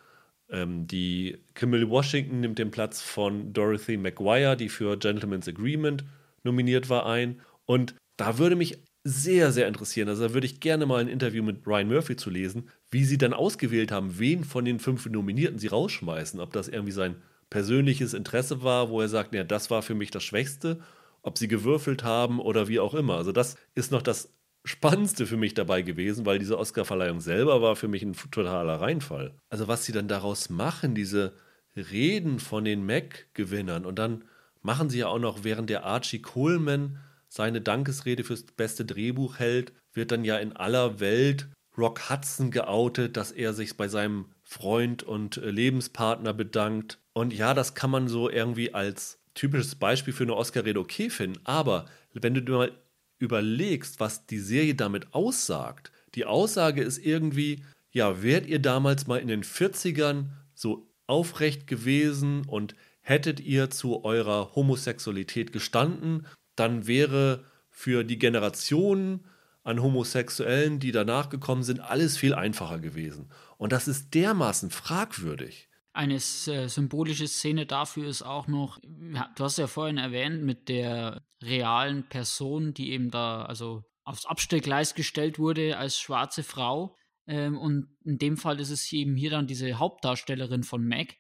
Ähm, die Camille Washington nimmt den Platz von Dorothy McGuire, die für Gentleman's Agreement nominiert war, ein. Und da würde mich sehr, sehr interessieren. Also da würde ich gerne mal ein Interview mit Ryan Murphy zu lesen, wie sie dann ausgewählt haben, wen von den fünf Nominierten sie rausschmeißen. Ob das irgendwie sein persönliches Interesse war, wo er sagt, ja, das war für mich das Schwächste, ob sie gewürfelt haben oder wie auch immer. Also das ist noch das Spannendste für mich dabei gewesen, weil diese Oscarverleihung selber war für mich ein totaler Reinfall. Also was sie dann daraus machen, diese Reden von den Mac-Gewinnern und dann machen sie ja auch noch, während der Archie Coleman seine Dankesrede fürs beste Drehbuch hält, wird dann ja in aller Welt Rock Hudson geoutet, dass er sich bei seinem Freund und äh, Lebenspartner bedankt. Und ja, das kann man so irgendwie als typisches Beispiel für eine Oscar-Rede okay finden. Aber wenn du dir mal überlegst, was die Serie damit aussagt, die Aussage ist irgendwie, ja, wärt ihr damals mal in den 40ern so aufrecht gewesen und hättet ihr zu eurer Homosexualität gestanden, dann wäre für die Generationen an Homosexuellen, die danach gekommen sind, alles viel einfacher gewesen. Und das ist dermaßen fragwürdig. Eine äh, symbolische Szene dafür ist auch noch, du hast ja vorhin erwähnt, mit der realen Person, die eben da also aufs Abstellgleis gestellt wurde als schwarze Frau. Ähm, und in dem Fall ist es eben hier dann diese Hauptdarstellerin von Mac,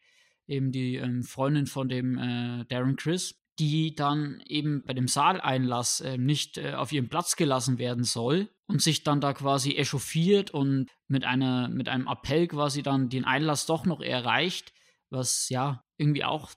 eben die ähm, Freundin von dem äh, Darren Chris, die dann eben bei dem Saaleinlass äh, nicht äh, auf ihren Platz gelassen werden soll und sich dann da quasi echauffiert und mit einer mit einem Appell quasi dann den Einlass doch noch erreicht, was ja irgendwie auch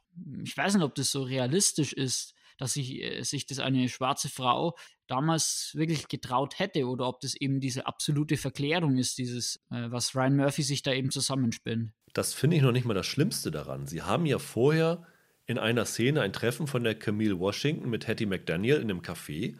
ich weiß nicht, ob das so realistisch ist, dass sich, äh, sich das eine schwarze Frau damals wirklich getraut hätte oder ob das eben diese absolute Verklärung ist, dieses, äh, was Ryan Murphy sich da eben zusammenspinnt. Das finde ich noch nicht mal das Schlimmste daran. Sie haben ja vorher in einer Szene ein Treffen von der Camille Washington mit Hattie McDaniel in einem Café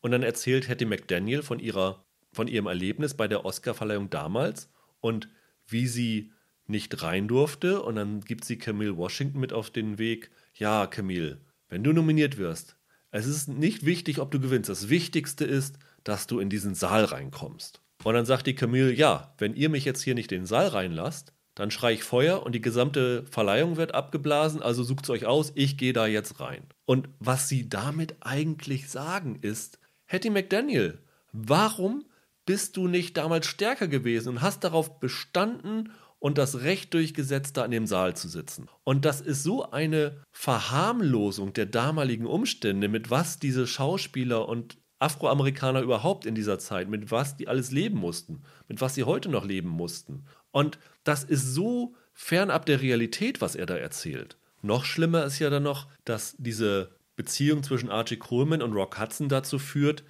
und dann erzählt Hattie McDaniel von ihrer von ihrem Erlebnis bei der Oscarverleihung damals und wie sie nicht rein durfte und dann gibt sie Camille Washington mit auf den Weg. Ja, Camille, wenn du nominiert wirst, es ist nicht wichtig, ob du gewinnst. Das Wichtigste ist, dass du in diesen Saal reinkommst. Und dann sagt die Camille, ja, wenn ihr mich jetzt hier nicht in den Saal reinlasst, dann schrei ich Feuer und die gesamte Verleihung wird abgeblasen, also sucht es euch aus, ich gehe da jetzt rein. Und was sie damit eigentlich sagen ist, Hattie McDaniel, warum bist du nicht damals stärker gewesen und hast darauf bestanden und das Recht durchgesetzt, da in dem Saal zu sitzen. Und das ist so eine Verharmlosung der damaligen Umstände, mit was diese Schauspieler und Afroamerikaner überhaupt in dieser Zeit, mit was die alles leben mussten, mit was sie heute noch leben mussten. Und das ist so fernab der Realität, was er da erzählt. Noch schlimmer ist ja dann noch, dass diese Beziehung zwischen Archie Coleman und Rock Hudson dazu führt,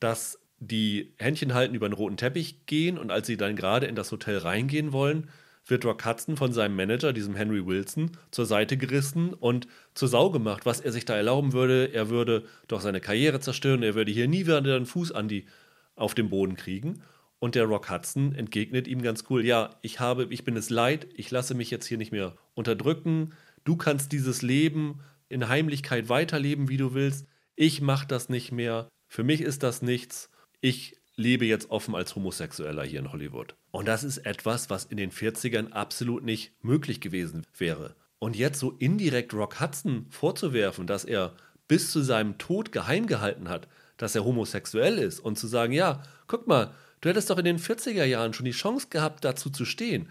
dass die Händchen halten über den roten Teppich gehen und als sie dann gerade in das Hotel reingehen wollen, wird Rock Hudson von seinem Manager, diesem Henry Wilson, zur Seite gerissen und zur Sau gemacht, was er sich da erlauben würde. Er würde doch seine Karriere zerstören, er würde hier nie wieder einen Fuß an die, auf den Boden kriegen. Und der Rock Hudson entgegnet ihm ganz cool: Ja, ich habe, ich bin es leid, ich lasse mich jetzt hier nicht mehr unterdrücken. Du kannst dieses Leben in Heimlichkeit weiterleben, wie du willst. Ich mache das nicht mehr. Für mich ist das nichts. Ich lebe jetzt offen als Homosexueller hier in Hollywood. Und das ist etwas, was in den 40ern absolut nicht möglich gewesen wäre. Und jetzt so indirekt Rock Hudson vorzuwerfen, dass er bis zu seinem Tod geheim gehalten hat, dass er homosexuell ist und zu sagen, ja, guck mal, du hättest doch in den 40er Jahren schon die Chance gehabt, dazu zu stehen.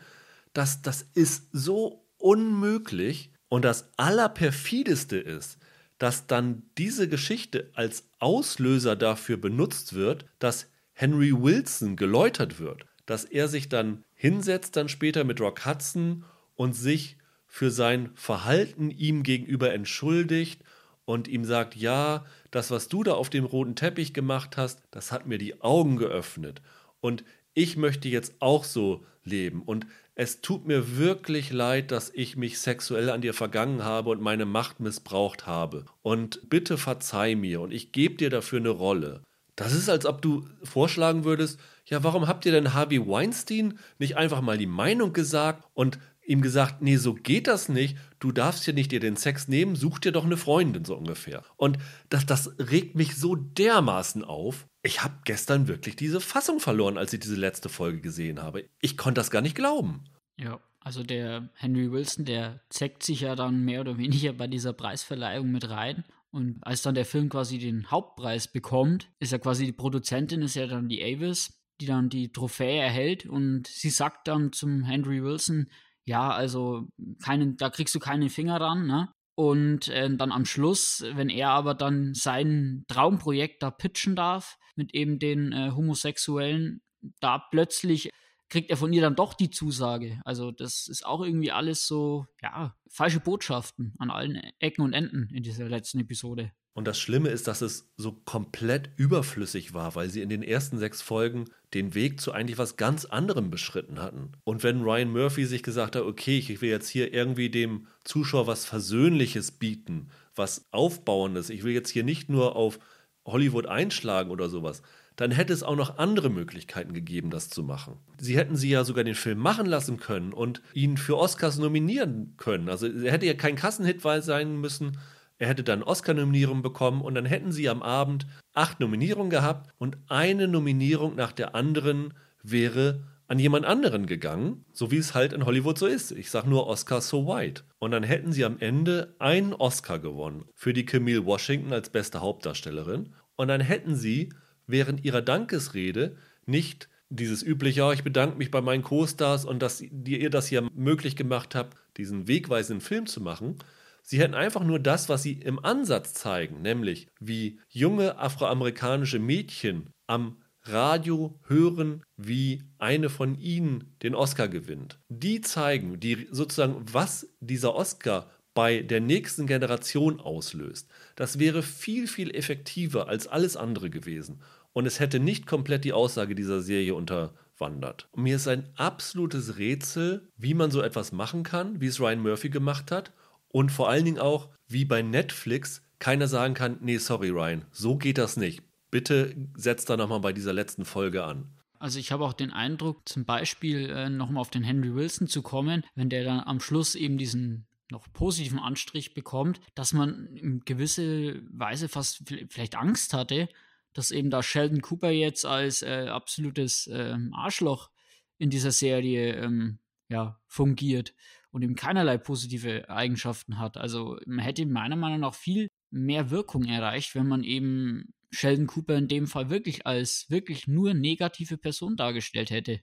Das, das ist so unmöglich. Und das Allerperfideste ist, dass dann diese Geschichte als Auslöser dafür benutzt wird, dass Henry Wilson geläutert wird, dass er sich dann hinsetzt, dann später mit Rock Hudson und sich für sein Verhalten ihm gegenüber entschuldigt und ihm sagt, ja, das, was du da auf dem roten Teppich gemacht hast, das hat mir die Augen geöffnet. Und ich möchte jetzt auch so leben. Und es tut mir wirklich leid, dass ich mich sexuell an dir vergangen habe und meine Macht missbraucht habe. Und bitte verzeih mir und ich gebe dir dafür eine Rolle. Das ist, als ob du vorschlagen würdest, ja, warum habt ihr denn Harvey Weinstein nicht einfach mal die Meinung gesagt und ihm gesagt, nee, so geht das nicht, du darfst hier nicht dir den Sex nehmen, such dir doch eine Freundin, so ungefähr. Und das, das regt mich so dermaßen auf. Ich habe gestern wirklich diese Fassung verloren, als ich diese letzte Folge gesehen habe. Ich konnte das gar nicht glauben. Ja, also der Henry Wilson, der zeckt sich ja dann mehr oder weniger bei dieser Preisverleihung mit rein und als dann der Film quasi den Hauptpreis bekommt, ist ja quasi die Produzentin, ist ja dann die Avis, die dann die Trophäe erhält und sie sagt dann zum Henry Wilson, ja, also keinen, da kriegst du keinen Finger ran, ne? Und äh, dann am Schluss, wenn er aber dann sein Traumprojekt da pitchen darf, mit eben den äh, Homosexuellen, da plötzlich kriegt er von ihr dann doch die Zusage. Also das ist auch irgendwie alles so, ja, falsche Botschaften an allen Ecken und Enden in dieser letzten Episode. Und das Schlimme ist, dass es so komplett überflüssig war, weil sie in den ersten sechs Folgen den Weg zu eigentlich was ganz anderem beschritten hatten. Und wenn Ryan Murphy sich gesagt hat, okay, ich will jetzt hier irgendwie dem Zuschauer was Versöhnliches bieten, was Aufbauendes, ich will jetzt hier nicht nur auf Hollywood einschlagen oder sowas, dann hätte es auch noch andere Möglichkeiten gegeben, das zu machen. Sie hätten sie ja sogar den Film machen lassen können und ihn für Oscars nominieren können. Also er hätte ja kein Kassenhit sein müssen. Er hätte dann Oscar-Nominierung bekommen und dann hätten sie am Abend acht Nominierungen gehabt und eine Nominierung nach der anderen wäre an jemand anderen gegangen, so wie es halt in Hollywood so ist. Ich sage nur Oscar so white. Und dann hätten sie am Ende einen Oscar gewonnen für die Camille Washington als beste Hauptdarstellerin. Und dann hätten sie während ihrer Dankesrede nicht dieses übliche, oh, ich bedanke mich bei meinen Co-Stars und dass ihr das hier möglich gemacht habt, diesen wegweisenden Film zu machen. Sie hätten einfach nur das, was sie im Ansatz zeigen, nämlich wie junge afroamerikanische Mädchen am Radio hören, wie eine von ihnen den Oscar gewinnt. Die zeigen, die sozusagen, was dieser Oscar bei der nächsten Generation auslöst. Das wäre viel, viel effektiver als alles andere gewesen. Und es hätte nicht komplett die Aussage dieser Serie unterwandert. Und mir ist ein absolutes Rätsel, wie man so etwas machen kann, wie es Ryan Murphy gemacht hat. Und vor allen Dingen auch, wie bei Netflix keiner sagen kann, nee, sorry Ryan, so geht das nicht. Bitte setzt da nochmal bei dieser letzten Folge an. Also ich habe auch den Eindruck, zum Beispiel äh, nochmal auf den Henry Wilson zu kommen, wenn der dann am Schluss eben diesen noch positiven Anstrich bekommt, dass man in gewisse Weise fast vielleicht Angst hatte, dass eben da Sheldon Cooper jetzt als äh, absolutes äh, Arschloch in dieser Serie ähm, ja, fungiert und eben keinerlei positive Eigenschaften hat. Also man hätte meiner Meinung nach viel mehr Wirkung erreicht, wenn man eben Sheldon Cooper in dem Fall wirklich als wirklich nur negative Person dargestellt hätte.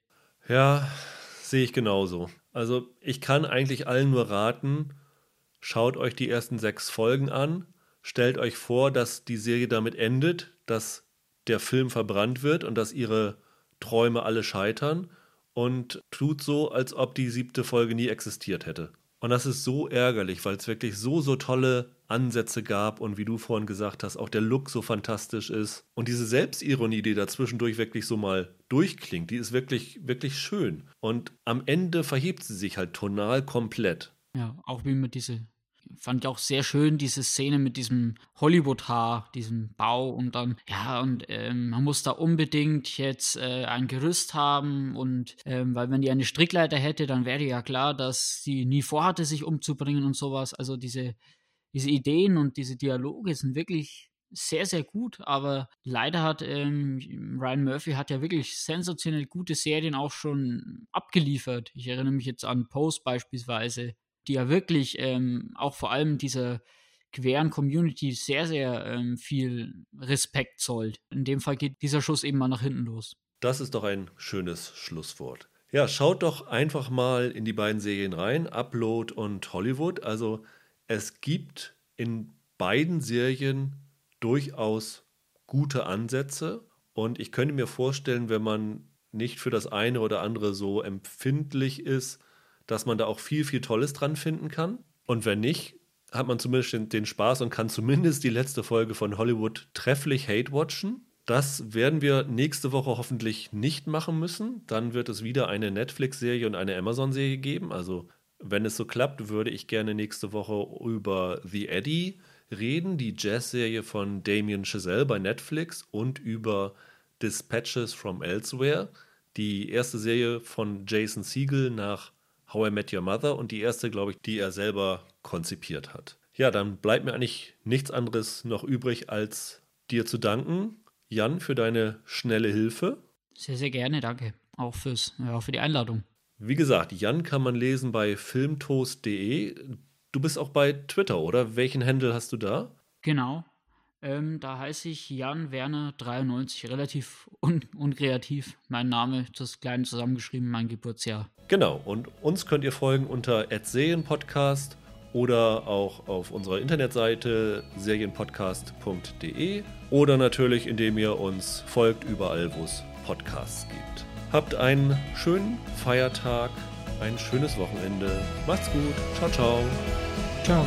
Ja, sehe ich genauso. Also ich kann eigentlich allen nur raten, schaut euch die ersten sechs Folgen an, stellt euch vor, dass die Serie damit endet, dass der Film verbrannt wird und dass ihre Träume alle scheitern und tut so, als ob die siebte Folge nie existiert hätte. Und das ist so ärgerlich, weil es wirklich so, so tolle Ansätze gab und wie du vorhin gesagt hast, auch der Look so fantastisch ist. Und diese Selbstironie, die dazwischendurch wirklich so mal durchklingt, die ist wirklich, wirklich schön. Und am Ende verhebt sie sich halt tonal komplett. Ja, auch wie man diese fand ich auch sehr schön, diese Szene mit diesem Hollywood-Haar, diesem Bau und dann, ja, und ähm, man muss da unbedingt jetzt äh, ein Gerüst haben und ähm, weil wenn die eine Strickleiter hätte, dann wäre ja klar, dass sie nie vorhatte, sich umzubringen und sowas. Also diese, diese Ideen und diese Dialoge sind wirklich sehr, sehr gut, aber leider hat ähm, Ryan Murphy hat ja wirklich sensationell gute Serien auch schon abgeliefert. Ich erinnere mich jetzt an Post beispielsweise, die ja wirklich ähm, auch vor allem dieser queeren Community sehr, sehr ähm, viel Respekt zollt. In dem Fall geht dieser Schuss eben mal nach hinten los. Das ist doch ein schönes Schlusswort. Ja, schaut doch einfach mal in die beiden Serien rein, Upload und Hollywood. Also es gibt in beiden Serien durchaus gute Ansätze und ich könnte mir vorstellen, wenn man nicht für das eine oder andere so empfindlich ist, dass man da auch viel, viel Tolles dran finden kann. Und wenn nicht, hat man zumindest den, Spaß und kann zumindest die letzte Folge von Hollywood trefflich hate watchen. Das werden wir nächste Woche hoffentlich nicht machen müssen. Dann wird es wieder eine Netflix-Serie und eine Amazon-Serie geben. Also, wenn es so klappt, würde ich gerne nächste Woche über The Eddie reden, die Jazz-Serie von Damien Chazelle bei Netflix und über Dispatches from Elsewhere, die erste Serie von Jason Siegel nach How I Met Your Mother und die erste, glaube ich, die er selber konzipiert hat. Ja, dann bleibt mir eigentlich nichts anderes noch übrig, als dir zu danken, Jan, für deine schnelle Hilfe. Sehr, sehr gerne, danke. Auch fürs, ja, für die Einladung. Wie gesagt, Jan kann man lesen bei filmtoast.de. Du bist auch bei Twitter, oder? Welchen Handle hast du da? Genau, ähm, da heiße ich Jan Werner 93, relativ un unkreativ. Mein Name, das kleine zusammengeschrieben, mein Geburtsjahr. Genau, und uns könnt ihr folgen unter Serienpodcast oder auch auf unserer Internetseite serienpodcast.de oder natürlich indem ihr uns folgt überall, wo es Podcasts gibt. Habt einen schönen Feiertag, ein schönes Wochenende. Macht's gut. Ciao, ciao. Ciao.